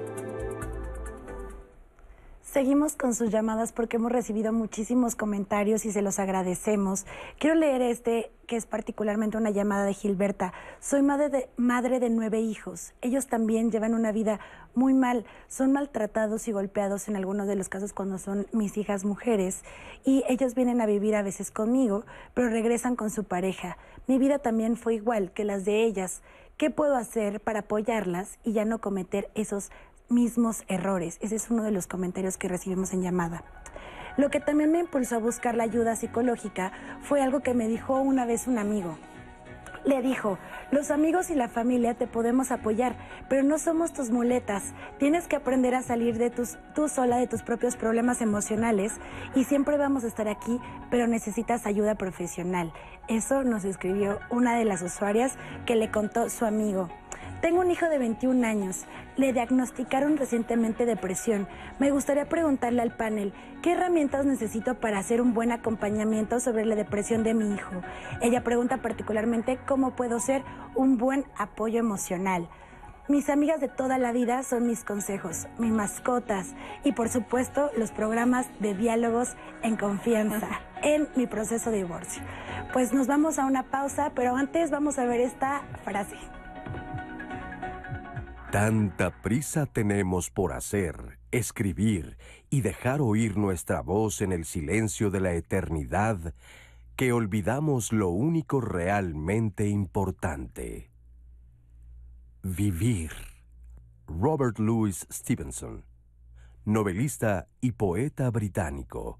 Seguimos con sus llamadas porque hemos recibido muchísimos comentarios y se los agradecemos. Quiero leer este, que es particularmente una llamada de Gilberta. Soy madre de, madre de nueve hijos. Ellos también llevan una vida muy mal. Son maltratados y golpeados en algunos de los casos cuando son mis hijas mujeres. Y ellos vienen a vivir a veces conmigo, pero regresan con su pareja. Mi vida también fue igual que las de ellas. ¿Qué puedo hacer para apoyarlas y ya no cometer esos mismos errores. Ese es uno de los comentarios que recibimos en llamada. Lo que también me impulsó a buscar la ayuda psicológica fue algo que me dijo una vez un amigo. Le dijo, los amigos y la familia te podemos apoyar, pero no somos tus muletas. Tienes que aprender a salir de tus, tú sola de tus propios problemas emocionales y siempre vamos a estar aquí, pero necesitas ayuda profesional. Eso nos escribió una de las usuarias que le contó su amigo. Tengo un hijo de 21 años. Le diagnosticaron recientemente depresión. Me gustaría preguntarle al panel, ¿qué herramientas necesito para hacer un buen acompañamiento sobre la depresión de mi hijo? Ella pregunta particularmente cómo puedo ser un buen apoyo emocional. Mis amigas de toda la vida son mis consejos, mis mascotas y por supuesto los programas de diálogos en confianza en mi proceso de divorcio. Pues nos vamos a una pausa, pero antes vamos a ver esta frase. Tanta prisa tenemos por hacer, escribir y dejar oír nuestra voz en el silencio de la eternidad que olvidamos lo único realmente importante. Vivir. Robert Louis Stevenson, novelista y poeta británico.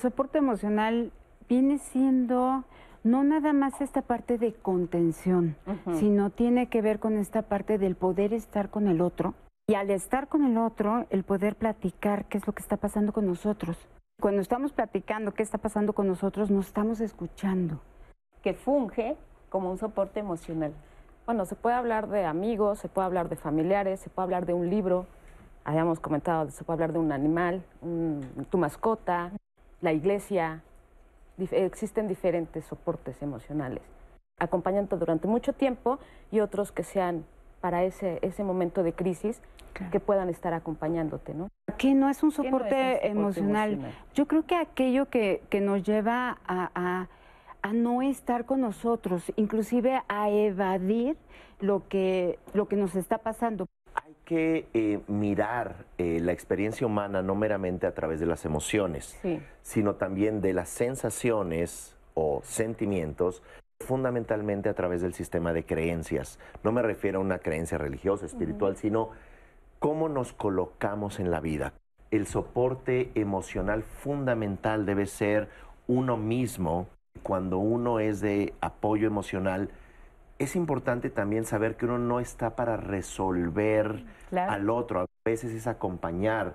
Soporte emocional viene siendo no nada más esta parte de contención, sino tiene que ver con esta parte del poder estar con el otro. Y al estar con el otro, el poder platicar qué es lo que está pasando con nosotros. Cuando estamos platicando qué está pasando con nosotros, nos estamos escuchando. Que funge como un soporte emocional. Bueno, se puede hablar de amigos, se puede hablar de familiares, se puede hablar de un libro, habíamos comentado, se puede hablar de un animal, tu mascota, la iglesia, existen diferentes soportes emocionales. Acompañando durante mucho tiempo y otros que sean para ese, ese momento de crisis que puedan estar acompañándote, ¿no? ¿Qué no es un soporte, emocional? Yo creo que aquello que, que nos lleva a, a, no estar con nosotros, inclusive a evadir lo que, lo que nos está pasando que eh, mirar eh, la experiencia humana no meramente a través de las emociones, sino también de las sensaciones o sentimientos, fundamentalmente a través del sistema de creencias. No me refiero a una creencia religiosa, espiritual, sino cómo nos colocamos en la vida. El soporte emocional fundamental debe ser uno mismo. Cuando uno es de apoyo emocional, es importante también saber que uno no está para resolver al otro. A veces es acompañar,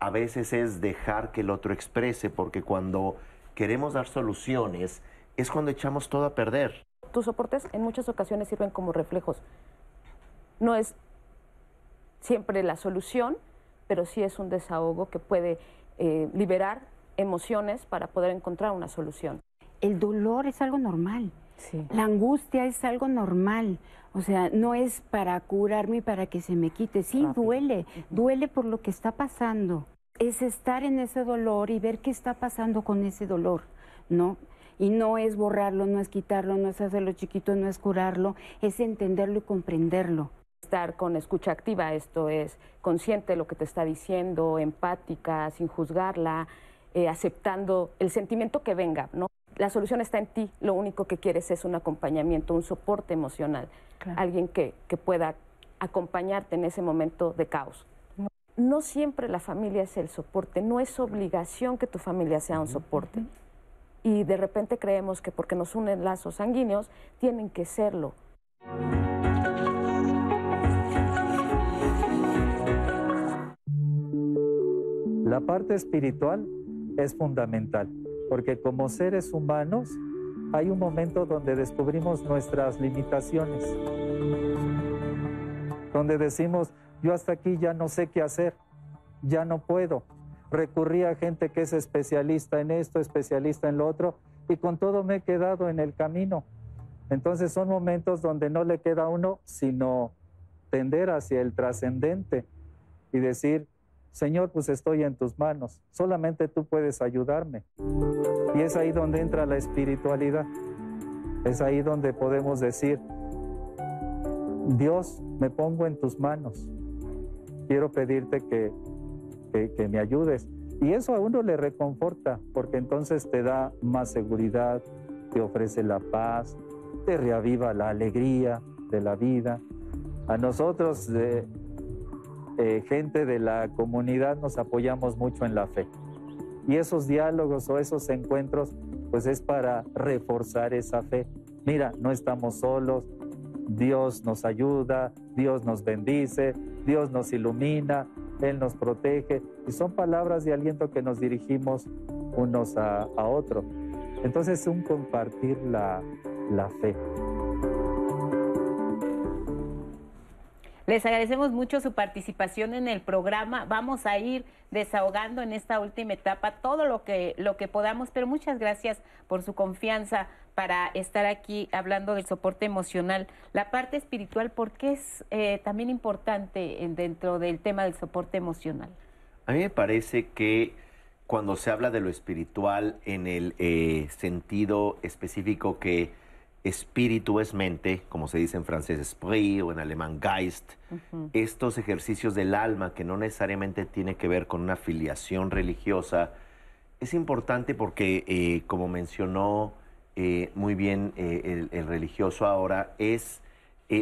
a veces es dejar que el otro exprese, porque cuando queremos dar soluciones es cuando echamos todo a perder. Tus soportes en muchas ocasiones sirven como reflejos. No es siempre la solución, pero sí es un desahogo que puede eh, liberar emociones para poder encontrar una solución. El dolor es algo normal. La angustia es algo normal, o sea, no es para curarme y para que se me quite. Sí, duele, duele por lo que está pasando. Es estar en ese dolor y ver qué está pasando con ese dolor, ¿no? Y no es borrarlo, no es quitarlo, no es hacerlo chiquito, no es curarlo, es entenderlo y comprenderlo. Estar con escucha activa, esto es consciente de lo que te está diciendo, empática, sin juzgarla, eh, aceptando el sentimiento que venga, ¿no? La solución está en ti, lo único que quieres es un acompañamiento, un soporte emocional, alguien que, pueda acompañarte en ese momento de caos. No, siempre la familia es el soporte, no es obligación que tu familia sea un soporte. Y de repente creemos que porque nos unen lazos sanguíneos, tienen que serlo. La parte espiritual es fundamental porque como seres humanos hay un momento donde descubrimos nuestras limitaciones, donde decimos, yo hasta aquí ya no sé qué hacer, ya no puedo. Recurrí a gente que es especialista en esto, especialista en lo otro, y con todo me he quedado en el camino. Entonces son momentos donde no le queda a uno sino tender hacia el trascendente y decir, Señor, pues estoy en tus manos, solamente tú puedes ayudarme. Y es ahí donde entra la espiritualidad. Es ahí donde podemos decir, Dios, me pongo en tus manos. Quiero pedirte que, que, me ayudes. Y eso a uno le reconforta, porque entonces te da más seguridad, te ofrece la paz, te reaviva la alegría de la vida. A nosotros, eh, eh, gente de la comunidad, nos apoyamos mucho en la fe. Y esos diálogos o esos encuentros, pues es para reforzar esa fe. Mira, no estamos solos, Dios nos ayuda, Dios nos bendice, Dios nos ilumina, Él nos protege. Y son palabras de aliento que nos dirigimos unos a, a otros. Entonces, es un compartir la fe. Les agradecemos mucho su participación en el programa. Vamos a ir desahogando en esta última etapa todo lo que, lo que podamos, pero muchas gracias por su confianza para estar aquí hablando del soporte emocional. La parte espiritual, ¿por qué es eh, también importante en- dentro del tema del soporte emocional? A mí me parece que cuando se habla de lo espiritual en el eh, sentido específico que espíritu es mente, como se dice en francés esprit o en alemán Geist, estos ejercicios del alma que no necesariamente tiene que ver con una filiación religiosa, es importante porque, eh, como mencionó eh, muy bien eh, el, el religioso ahora, es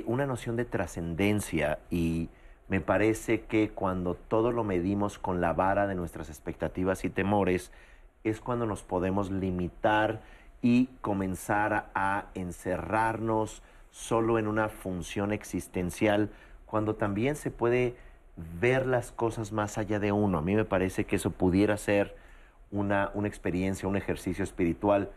una noción de trascendencia. Y me parece que cuando todo lo medimos con la vara de nuestras expectativas y temores, es cuando nos podemos limitar y comenzar a encerrarnos solo en una función existencial, cuando también se puede ver las cosas más allá de uno. A mí me parece que eso pudiera ser una, una experiencia, un ejercicio espiritual,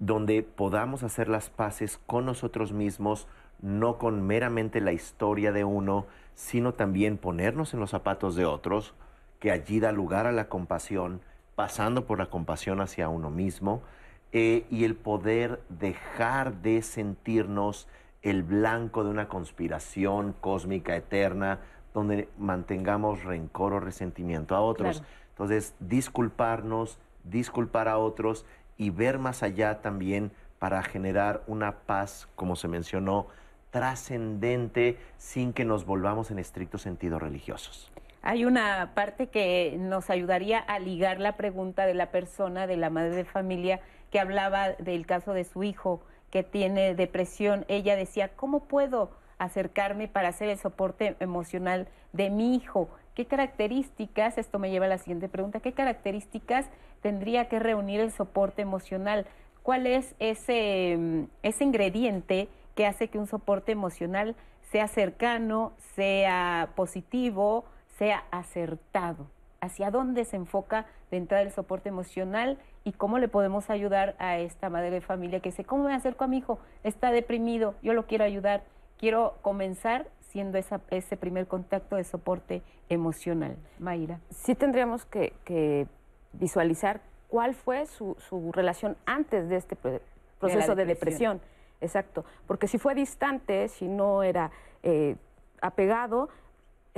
donde podamos hacer las paces con nosotros mismos, no con meramente la historia de uno, sino también ponernos en los zapatos de otros, que allí da lugar a la compasión, pasando por la compasión hacia uno mismo, eh, y el poder dejar de sentirnos el blanco de una conspiración cósmica eterna, donde mantengamos rencor o resentimiento a otros. Claro. Entonces, disculparnos, disculpar a otros y ver más allá también para generar una paz, como se mencionó, trascendente sin que nos volvamos en estricto sentido religiosos. Hay una parte que nos ayudaría a ligar la pregunta de la persona, de la madre de familia, que hablaba del caso de su hijo que tiene depresión. Ella decía, ¿cómo puedo acercarme para hacer el soporte emocional de mi hijo? ¿Qué características, esto me lleva a la siguiente pregunta, qué características tendría que reunir el soporte emocional? ¿Cuál es ese, ese ingrediente que hace que un soporte emocional sea cercano, sea positivo, sea acertado? ¿Hacia dónde se enfoca de entrada el soporte emocional y cómo le podemos ayudar a esta madre de familia que dice, ¿cómo me acerco a mi hijo? Está deprimido, yo lo quiero ayudar, quiero comenzar siendo esa, ese primer contacto de soporte emocional. Mayra. sí tendríamos que, que visualizar cuál fue su, su relación antes de este pro- proceso de depresión. depresión. Exacto. Porque si fue distante, si no era eh, apegado,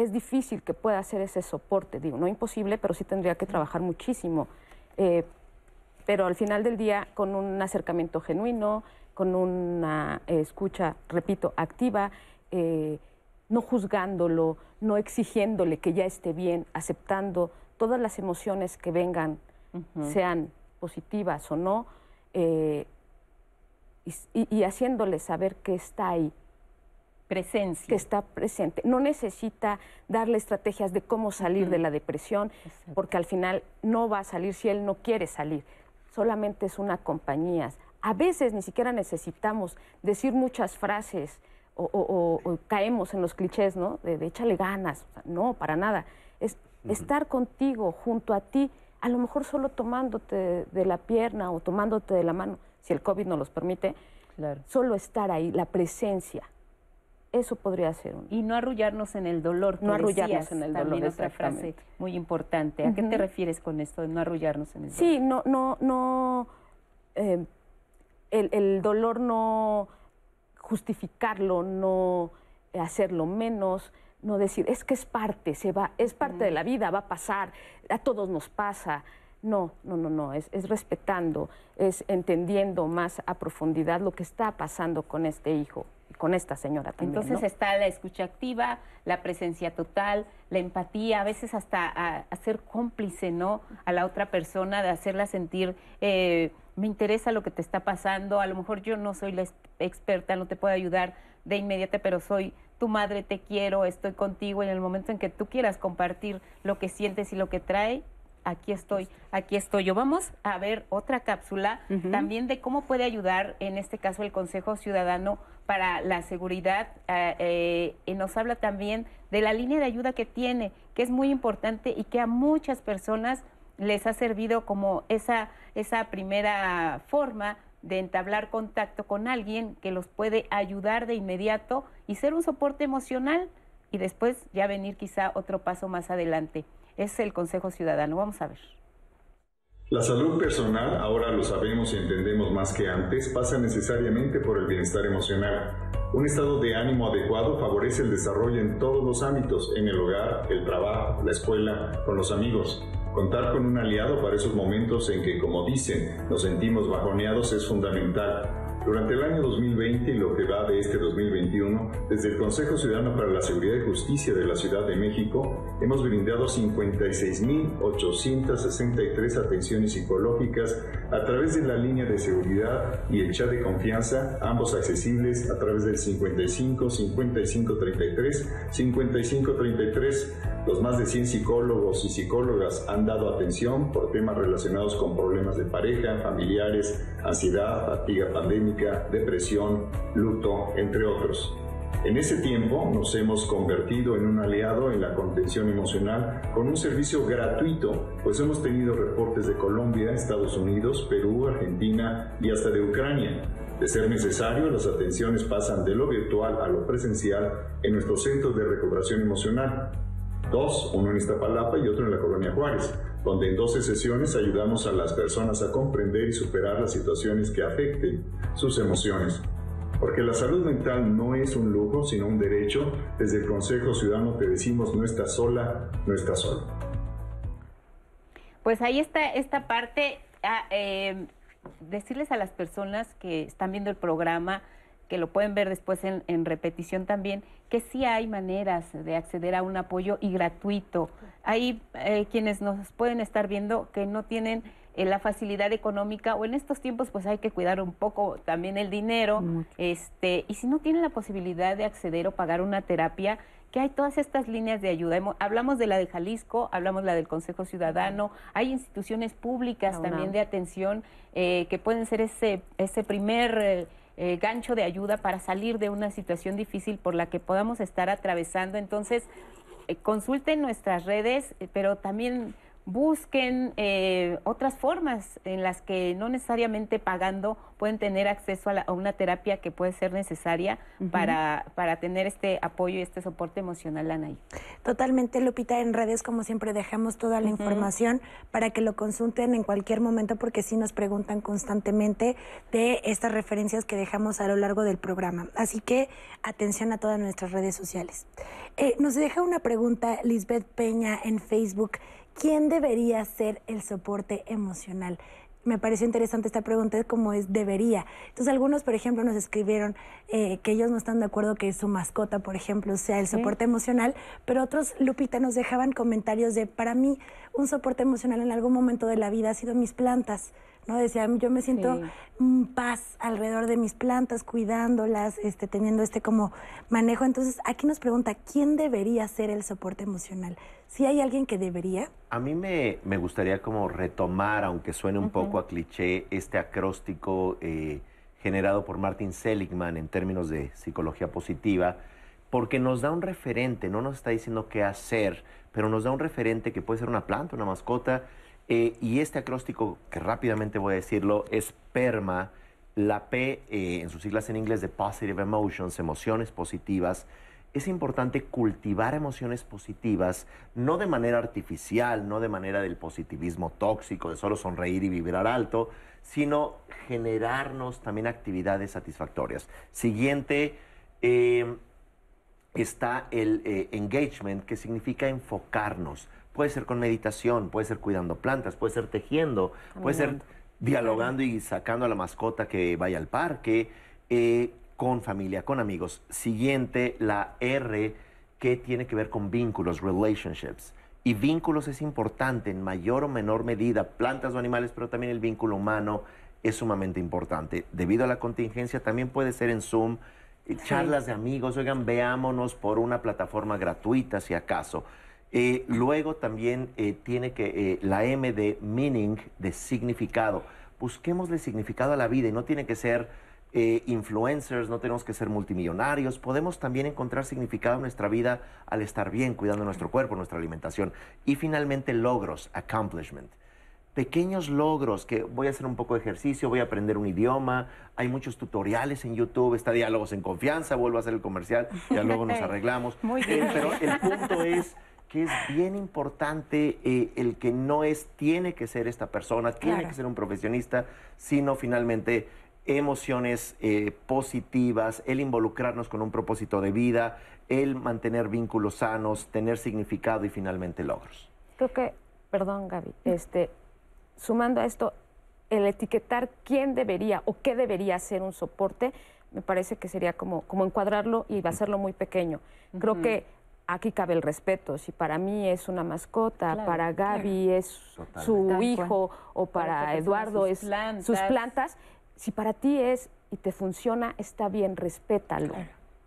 es difícil que pueda hacer ese soporte. Digo, no imposible, pero sí tendría que trabajar muchísimo. Eh, pero al final del día, con un acercamiento genuino, con una eh, escucha, repito, activa, eh, no juzgándolo, no exigiéndole que ya esté bien, aceptando todas las emociones que vengan, sean positivas o no, y, y- y haciéndole saber que está ahí. Presencia. Que está presente. No necesita darle estrategias de cómo salir de la depresión, porque al final no va a salir si él no quiere salir. Solamente es una compañía. A veces ni siquiera necesitamos decir muchas frases o, o- o- o caemos en los clichés, ¿no? De, de échale ganas. O sea, no, para nada. Es estar contigo, junto a ti, a lo mejor solo tomándote de la pierna o tomándote de la mano, si el COVID no los permite. Solo estar ahí, la presencia. Eso podría ser un... Y no arrullarnos en el dolor. No arrullarnos en el también dolor, otra frase muy importante. ¿A qué te refieres con esto de no arrullarnos en el dolor? Sí, no, no, no. eh, el, el dolor no justificarlo, no hacerlo menos, no decir, es que es parte, se va, es parte de la vida, va a pasar, a todos nos pasa. No, no, no, no, es, es respetando, es entendiendo más a profundidad lo que está pasando con este hijo y con esta señora también. Entonces ¿no? está la escucha activa, la presencia total, la empatía, a veces hasta a, a ser cómplice, ¿no? A la otra persona, de hacerla sentir, eh, me interesa lo que te está pasando, a lo mejor yo no soy la, experta, no te puedo ayudar de inmediata, pero soy tu madre, te quiero, estoy contigo. Y en el momento en que tú quieras compartir lo que sientes y lo que trae, aquí estoy, aquí estoy yo. Vamos a ver otra cápsula también de cómo puede ayudar, en este caso, el Consejo Ciudadano para la Seguridad. Eh, eh, y nos habla también de la línea de ayuda que tiene, que es muy importante y que a muchas personas les ha servido como esa, esa primera forma de entablar contacto con alguien que los puede ayudar de inmediato y ser un soporte emocional y después ya venir quizá otro paso más adelante. Es el Consejo Ciudadano. Vamos a ver. La salud personal, ahora lo sabemos y entendemos más que antes, pasa necesariamente por el bienestar emocional. Un estado de ánimo adecuado favorece el desarrollo en todos los ámbitos, en el hogar, el trabajo, la escuela, con los amigos. Contar con un aliado para esos momentos en que, como dicen, nos sentimos bajoneados es fundamental. Durante el año 2020 y lo que va de este 2021, desde el Consejo Ciudadano para la Seguridad y Justicia de la Ciudad de México, hemos brindado 56.863 atenciones psicológicas a través de la línea de seguridad y el chat de confianza, ambos accesibles a través del 55 55 33 55 33. Los más de 100 psicólogos y psicólogas han dado atención por temas relacionados con problemas de pareja, familiares, ansiedad, fatiga pandémica, depresión, luto, entre otros. En ese tiempo nos hemos convertido en un aliado en la contención emocional con un servicio gratuito, pues hemos tenido reportes de Colombia, Estados Unidos, Perú, Argentina y hasta de Ucrania. De ser necesario, las atenciones pasan de lo virtual a lo presencial en nuestros centros de recuperación emocional. Dos, uno en Iztapalapa y otro en la Colonia Juárez, donde en 12 sesiones ayudamos a las personas a comprender y superar las situaciones que afecten sus emociones. Porque la salud mental no es un lujo, sino un derecho. Desde el Consejo Ciudadano te decimos, no estás sola, no estás solo. Pues ahí está esta parte. Ah, eh, decirles a las personas que están viendo el programa, que lo pueden ver después en, repetición también, que sí hay maneras de acceder a un apoyo y gratuito. Hay eh, quienes nos pueden estar viendo que no tienen eh, la facilidad económica o en estos tiempos pues hay que cuidar un poco también el dinero, este, y si no tienen la posibilidad de acceder o pagar una terapia, que hay todas estas líneas de ayuda. Hablamos de la de Jalisco, hablamos de la del Consejo Ciudadano, hay instituciones públicas también de atención eh, que pueden ser ese, ese primer eh, gancho de ayuda para salir de una situación difícil por la que podamos estar atravesando. Entonces, consulten nuestras redes, pero también busquen eh, otras formas en las que no necesariamente pagando pueden tener acceso a, una terapia que puede ser necesaria para, para tener este apoyo y este soporte emocional, Anaí. Totalmente, Lupita, en redes como siempre dejamos toda la información para que lo consulten en cualquier momento porque sí nos preguntan constantemente de estas referencias que dejamos a lo largo del programa. Así que atención a todas nuestras redes sociales. Eh, nos deja una pregunta Lisbeth Peña en Facebook. ¿Quién debería ser el soporte emocional? me pareció interesante esta pregunta, como es debería. Entonces algunos, por ejemplo, nos escribieron eh, que ellos no están de acuerdo que su mascota, por ejemplo, sea el soporte emocional, pero otros, Lupita, nos dejaban comentarios de, para mí, un soporte emocional en algún momento de la vida ha sido mis plantas. ¿No? Decía, yo me siento paz alrededor de mis plantas, cuidándolas, este, teniendo este como manejo. Entonces, aquí nos pregunta, ¿quién debería ser el soporte emocional? ¿Si hay alguien que debería? A mí me, gustaría como retomar, aunque suene un poco a cliché, este acróstico eh, generado por Martin Seligman en términos de psicología positiva, porque nos da un referente, no nos está diciendo qué hacer, pero nos da un referente que puede ser una planta, una mascota, eh, y este acróstico, que rápidamente voy a decirlo, es PERMA, la P eh, en sus siglas en inglés de Positive Emotions, emociones positivas. Es importante cultivar emociones positivas, no de manera artificial, no de manera del positivismo tóxico, de solo sonreír y vibrar alto, sino generarnos también actividades satisfactorias. Siguiente, eh, está el engagement, que significa enfocarnos Puede ser con meditación, puede ser cuidando plantas, puede ser tejiendo, puede ser dialogando y sacando a la mascota que vaya al parque, eh, con familia, con amigos. Siguiente, la R, que tiene que ver con vínculos, relationships. Y vínculos es importante en mayor o menor medida, plantas o animales, pero también el vínculo humano, es sumamente importante. Debido a la contingencia, también puede ser en Zoom, eh, charlas de amigos, oigan, veámonos por una plataforma gratuita si acaso. Eh, luego también eh, tiene que la M de meaning, de significado. Busquémosle significado a la vida y no tiene que ser influencers, no tenemos que ser multimillonarios, podemos también encontrar significado en nuestra vida al estar bien, cuidando nuestro cuerpo, nuestra alimentación. Y finalmente logros, accomplishment pequeños logros, que voy a hacer un poco de ejercicio, voy a aprender un idioma, hay muchos tutoriales en YouTube, está Diálogos en Confianza, vuelvo a hacer el comercial, ya luego nos arreglamos. Muy bien. Eh, pero el punto es que es bien importante eh, el que no es, tiene que ser esta persona, tiene que ser un profesionista, sino finalmente emociones eh, positivas, el involucrarnos con un propósito de vida, el mantener vínculos sanos, tener significado y finalmente logros. Creo que, perdón Gaby, este, sumando a esto, el etiquetar quién debería o qué debería ser un soporte, me parece que sería como, como encuadrarlo y hacerlo muy pequeño. Creo que aquí cabe el respeto. Si para mí es una mascota, para Gaby es su hijo o para, Eduardo es sus plantas, si para ti es y te funciona, está bien, respétalo.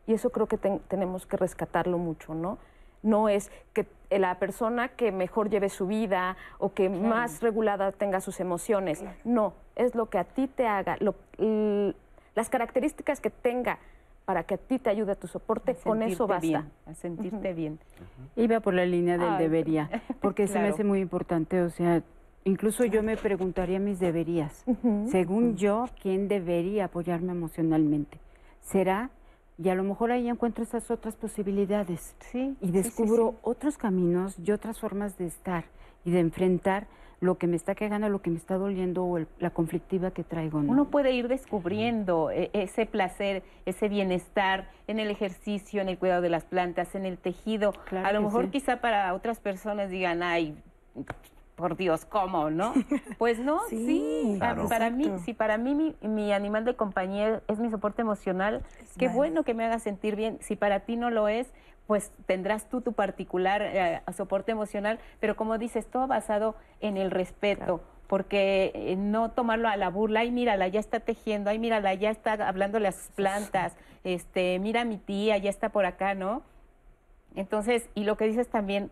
Y eso creo que tenemos que rescatarlo mucho, ¿no? no es que la persona que mejor lleve su vida o que más regulada tenga sus emociones. No, es lo que a ti te haga, las características que tenga para que a ti te ayude a tu soporte, con eso basta. a sentirte bien. Iba por la línea del debería, porque se me hace muy importante, o sea, incluso yo me preguntaría mis deberías. Según yo, ¿quién debería apoyarme emocionalmente? ¿Será y a lo mejor ahí encuentro esas otras posibilidades. Sí. Y descubro otros caminos y otras formas de estar y de enfrentar lo que me está quejando, lo que me está doliendo o la conflictiva que traigo. Uno puede ir descubriendo eh, ese placer, ese bienestar en el ejercicio, en el cuidado de las plantas, en el tejido. a lo mejor quizá para otras personas digan, ay, por Dios, ¿cómo, no? Pues no, sí, para mí, si para mí mi, animal de compañía es mi soporte emocional, qué bueno que me haga sentir bien. Si para ti no lo es, pues tendrás tú tu particular eh, soporte emocional, pero como dices, todo basado en el respeto. Porque eh, no tomarlo a la burla, ay, mírala, ya está tejiendo, ay, mírala, ya está hablándole a sus plantas, este, mira mi tía, ya está por acá, ¿no? Entonces, y lo que dices también,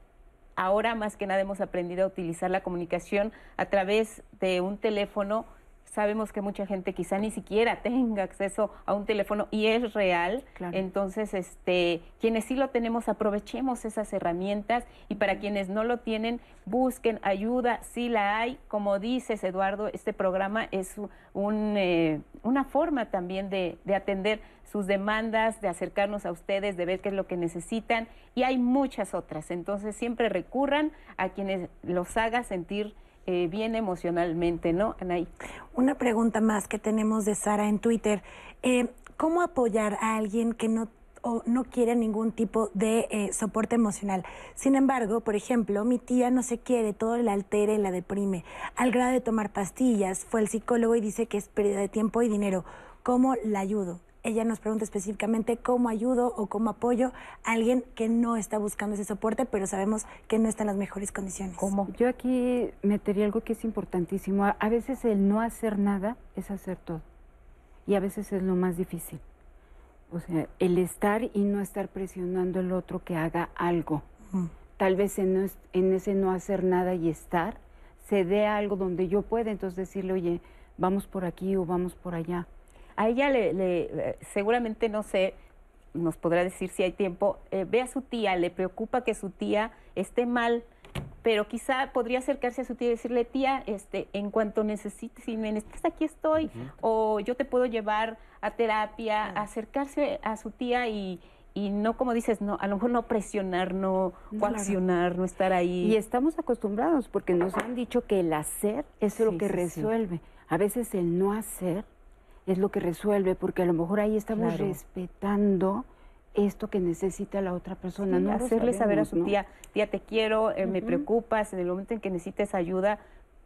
ahora más que nada hemos aprendido a utilizar la comunicación a través de un teléfono. Sabemos que mucha gente quizá ni siquiera tenga acceso a un teléfono y es real. Entonces, este, quienes sí lo tenemos, aprovechemos esas herramientas y para quienes no lo tienen, busquen ayuda, si la hay. Como dices, Eduardo, este programa es un, eh, una forma también de, de atender sus demandas, de acercarnos a ustedes, de ver qué es lo que necesitan y hay muchas otras. Entonces siempre recurran a quienes los haga sentir eh, bien emocionalmente, ¿no, Anaí? Una pregunta más que tenemos de Sara en Twitter. Eh, ¿Cómo apoyar a alguien que no o no quiere ningún tipo de eh, soporte emocional. Sin embargo, por ejemplo, mi tía no se quiere, todo la altera y la deprime, al grado de tomar pastillas, fue el psicólogo y dice que es pérdida de tiempo y dinero. ¿Cómo la ayudo? Ella nos pregunta específicamente cómo ayudo o cómo apoyo a alguien que no está buscando ese soporte, pero sabemos que no está en las mejores condiciones. ¿Cómo? Yo aquí metería algo que es importantísimo. A veces el no hacer nada es hacer todo. Y a veces es lo más difícil. O sea, el estar y no estar presionando al otro que haga algo. Tal vez en, en ese no hacer nada y estar, se dé algo donde yo pueda entonces decirle, oye, vamos por aquí o vamos por allá a ella le, seguramente no sé, nos podrá decir si hay tiempo, eh, ve a su tía, le preocupa que su tía esté mal, pero quizá podría acercarse a su tía y decirle, tía, este, en cuanto necesites, si me necesitas, aquí estoy, o yo te puedo llevar a terapia, acercarse a su tía y, y no, como dices, no, a lo mejor no presionar, no coaccionar, no estar ahí. Y estamos acostumbrados porque nos han dicho que el hacer es lo que resuelve. A veces el no hacer es lo que resuelve, porque a lo mejor ahí estamos respetando esto que necesita la otra persona. no hacerle saber a su tía, tía, te quiero, eh, me preocupas, en el momento en que necesites ayuda,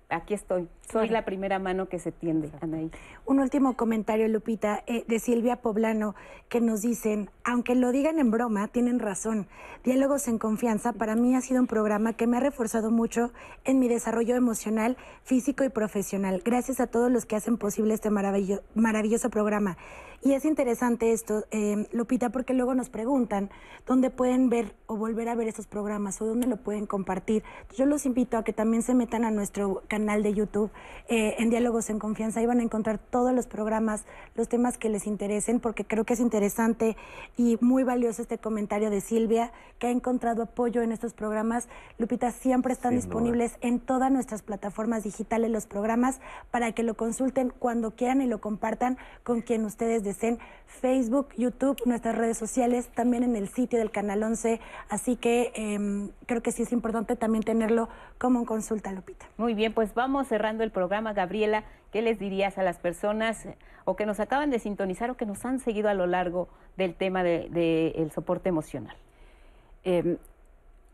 aquí estoy. Soy la primera mano que se tiende, Anaí. Un último comentario, Lupita, eh, de Silvia Poblano, que nos dicen, aunque lo digan en broma, tienen razón. Diálogos en Confianza para mí ha sido un programa que me ha reforzado mucho en mi desarrollo emocional, físico y profesional. Gracias a todos los que hacen posible este maravilloso, maravilloso programa. Y es interesante esto, eh, Lupita, porque luego nos preguntan dónde pueden ver o volver a ver estos programas o dónde lo pueden compartir. Yo los invito a que también se metan a nuestro canal de YouTube eh, en Diálogos en Confianza. Ahí van a encontrar todos los programas, los temas que les interesen, porque creo que es interesante y muy valioso este comentario de Silvia, que ha encontrado apoyo en estos programas. Lupita, siempre están disponibles en todas nuestras plataformas digitales los programas para que lo consulten cuando quieran y lo compartan con quien ustedes deseen en Facebook, YouTube, nuestras redes sociales, también en el sitio del Canal 11. Así que em, creo que sí es importante también tenerlo como consulta, Lupita. Muy bien, pues vamos cerrando el programa. Gabriela, ¿qué les dirías a las personas o que nos acaban de sintonizar o que nos han seguido a lo largo del tema del de, soporte emocional? Em,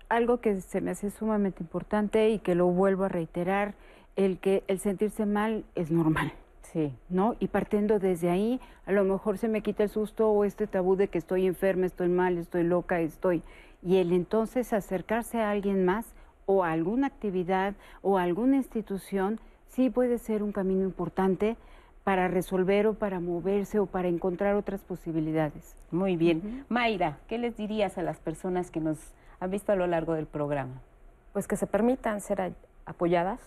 algo que se me hace sumamente importante y que lo vuelvo a reiterar, el que el sentirse mal es normal. Sí. ¿No? Y partiendo desde ahí, a lo mejor se me quita el susto o este tabú de que estoy enferma, estoy mal, estoy loca, estoy. Y el entonces acercarse a alguien más o a alguna actividad o a alguna institución, sí puede ser un camino importante para resolver o para moverse o para encontrar otras posibilidades. Muy bien. Mayra, ¿qué les dirías a las personas que nos han visto a lo largo del programa? Pues que se permitan ser apoyadas,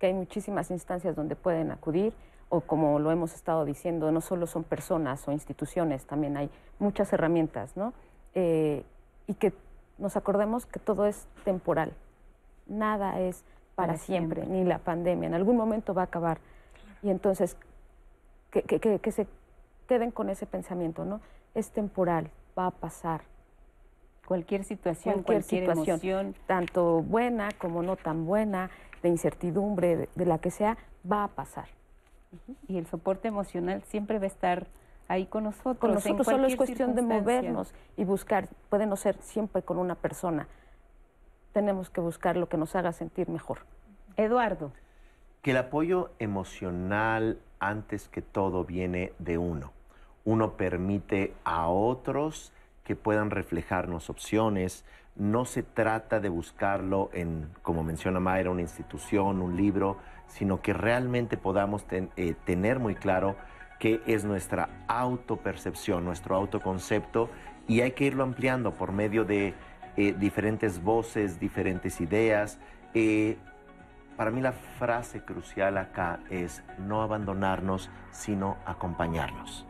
que hay muchísimas instancias donde pueden acudir, o como lo hemos estado diciendo, no solo son personas o instituciones, también hay muchas herramientas, ¿no? Eh, y que nos acordemos que todo es temporal, nada es para, siempre, ni la pandemia, en algún momento va a acabar. Y entonces, que, que, se queden con ese pensamiento, ¿no? Es temporal, va a pasar. Cualquier situación, cualquier, situación, tanto buena como no tan buena, de incertidumbre, de la que sea, va a pasar. Y el soporte emocional siempre va a estar ahí con nosotros. Con nosotros solo es cuestión de movernos y buscar, puede no ser siempre con una persona. Tenemos que buscar lo que nos haga sentir mejor. Eduardo. Que el apoyo emocional, antes que todo, viene de uno. Uno permite a otros que puedan reflejarnos opciones. No se trata de buscarlo en, como menciona Mayra, una institución, un libro, sino que realmente podamos eh, tener muy claro qué es nuestra autopercepción, nuestro autoconcepto, y hay que irlo ampliando por medio de eh, diferentes voces, diferentes ideas. Eh, para mí la frase crucial acá es no abandonarnos, sino acompañarnos.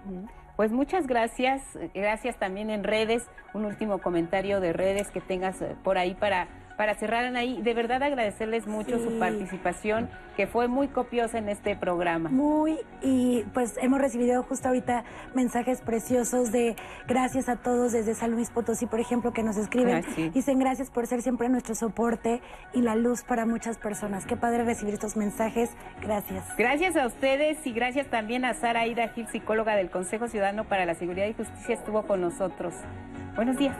Pues muchas gracias, gracias también en redes, un último comentario de redes que tengas por ahí para para cerrar ahí, de verdad agradecerles mucho su participación, que fue muy copiosa en este programa. Muy, y pues hemos recibido justo ahorita mensajes preciosos de gracias a todos desde San Luis Potosí, por ejemplo, que nos escriben. Dicen gracias por ser siempre nuestro soporte y la luz para muchas personas. Qué padre recibir estos mensajes. Gracias. Gracias a ustedes y gracias también a Sara Ida Gil, psicóloga del Consejo Ciudadano para la Seguridad y Justicia, estuvo con nosotros. Buenos días.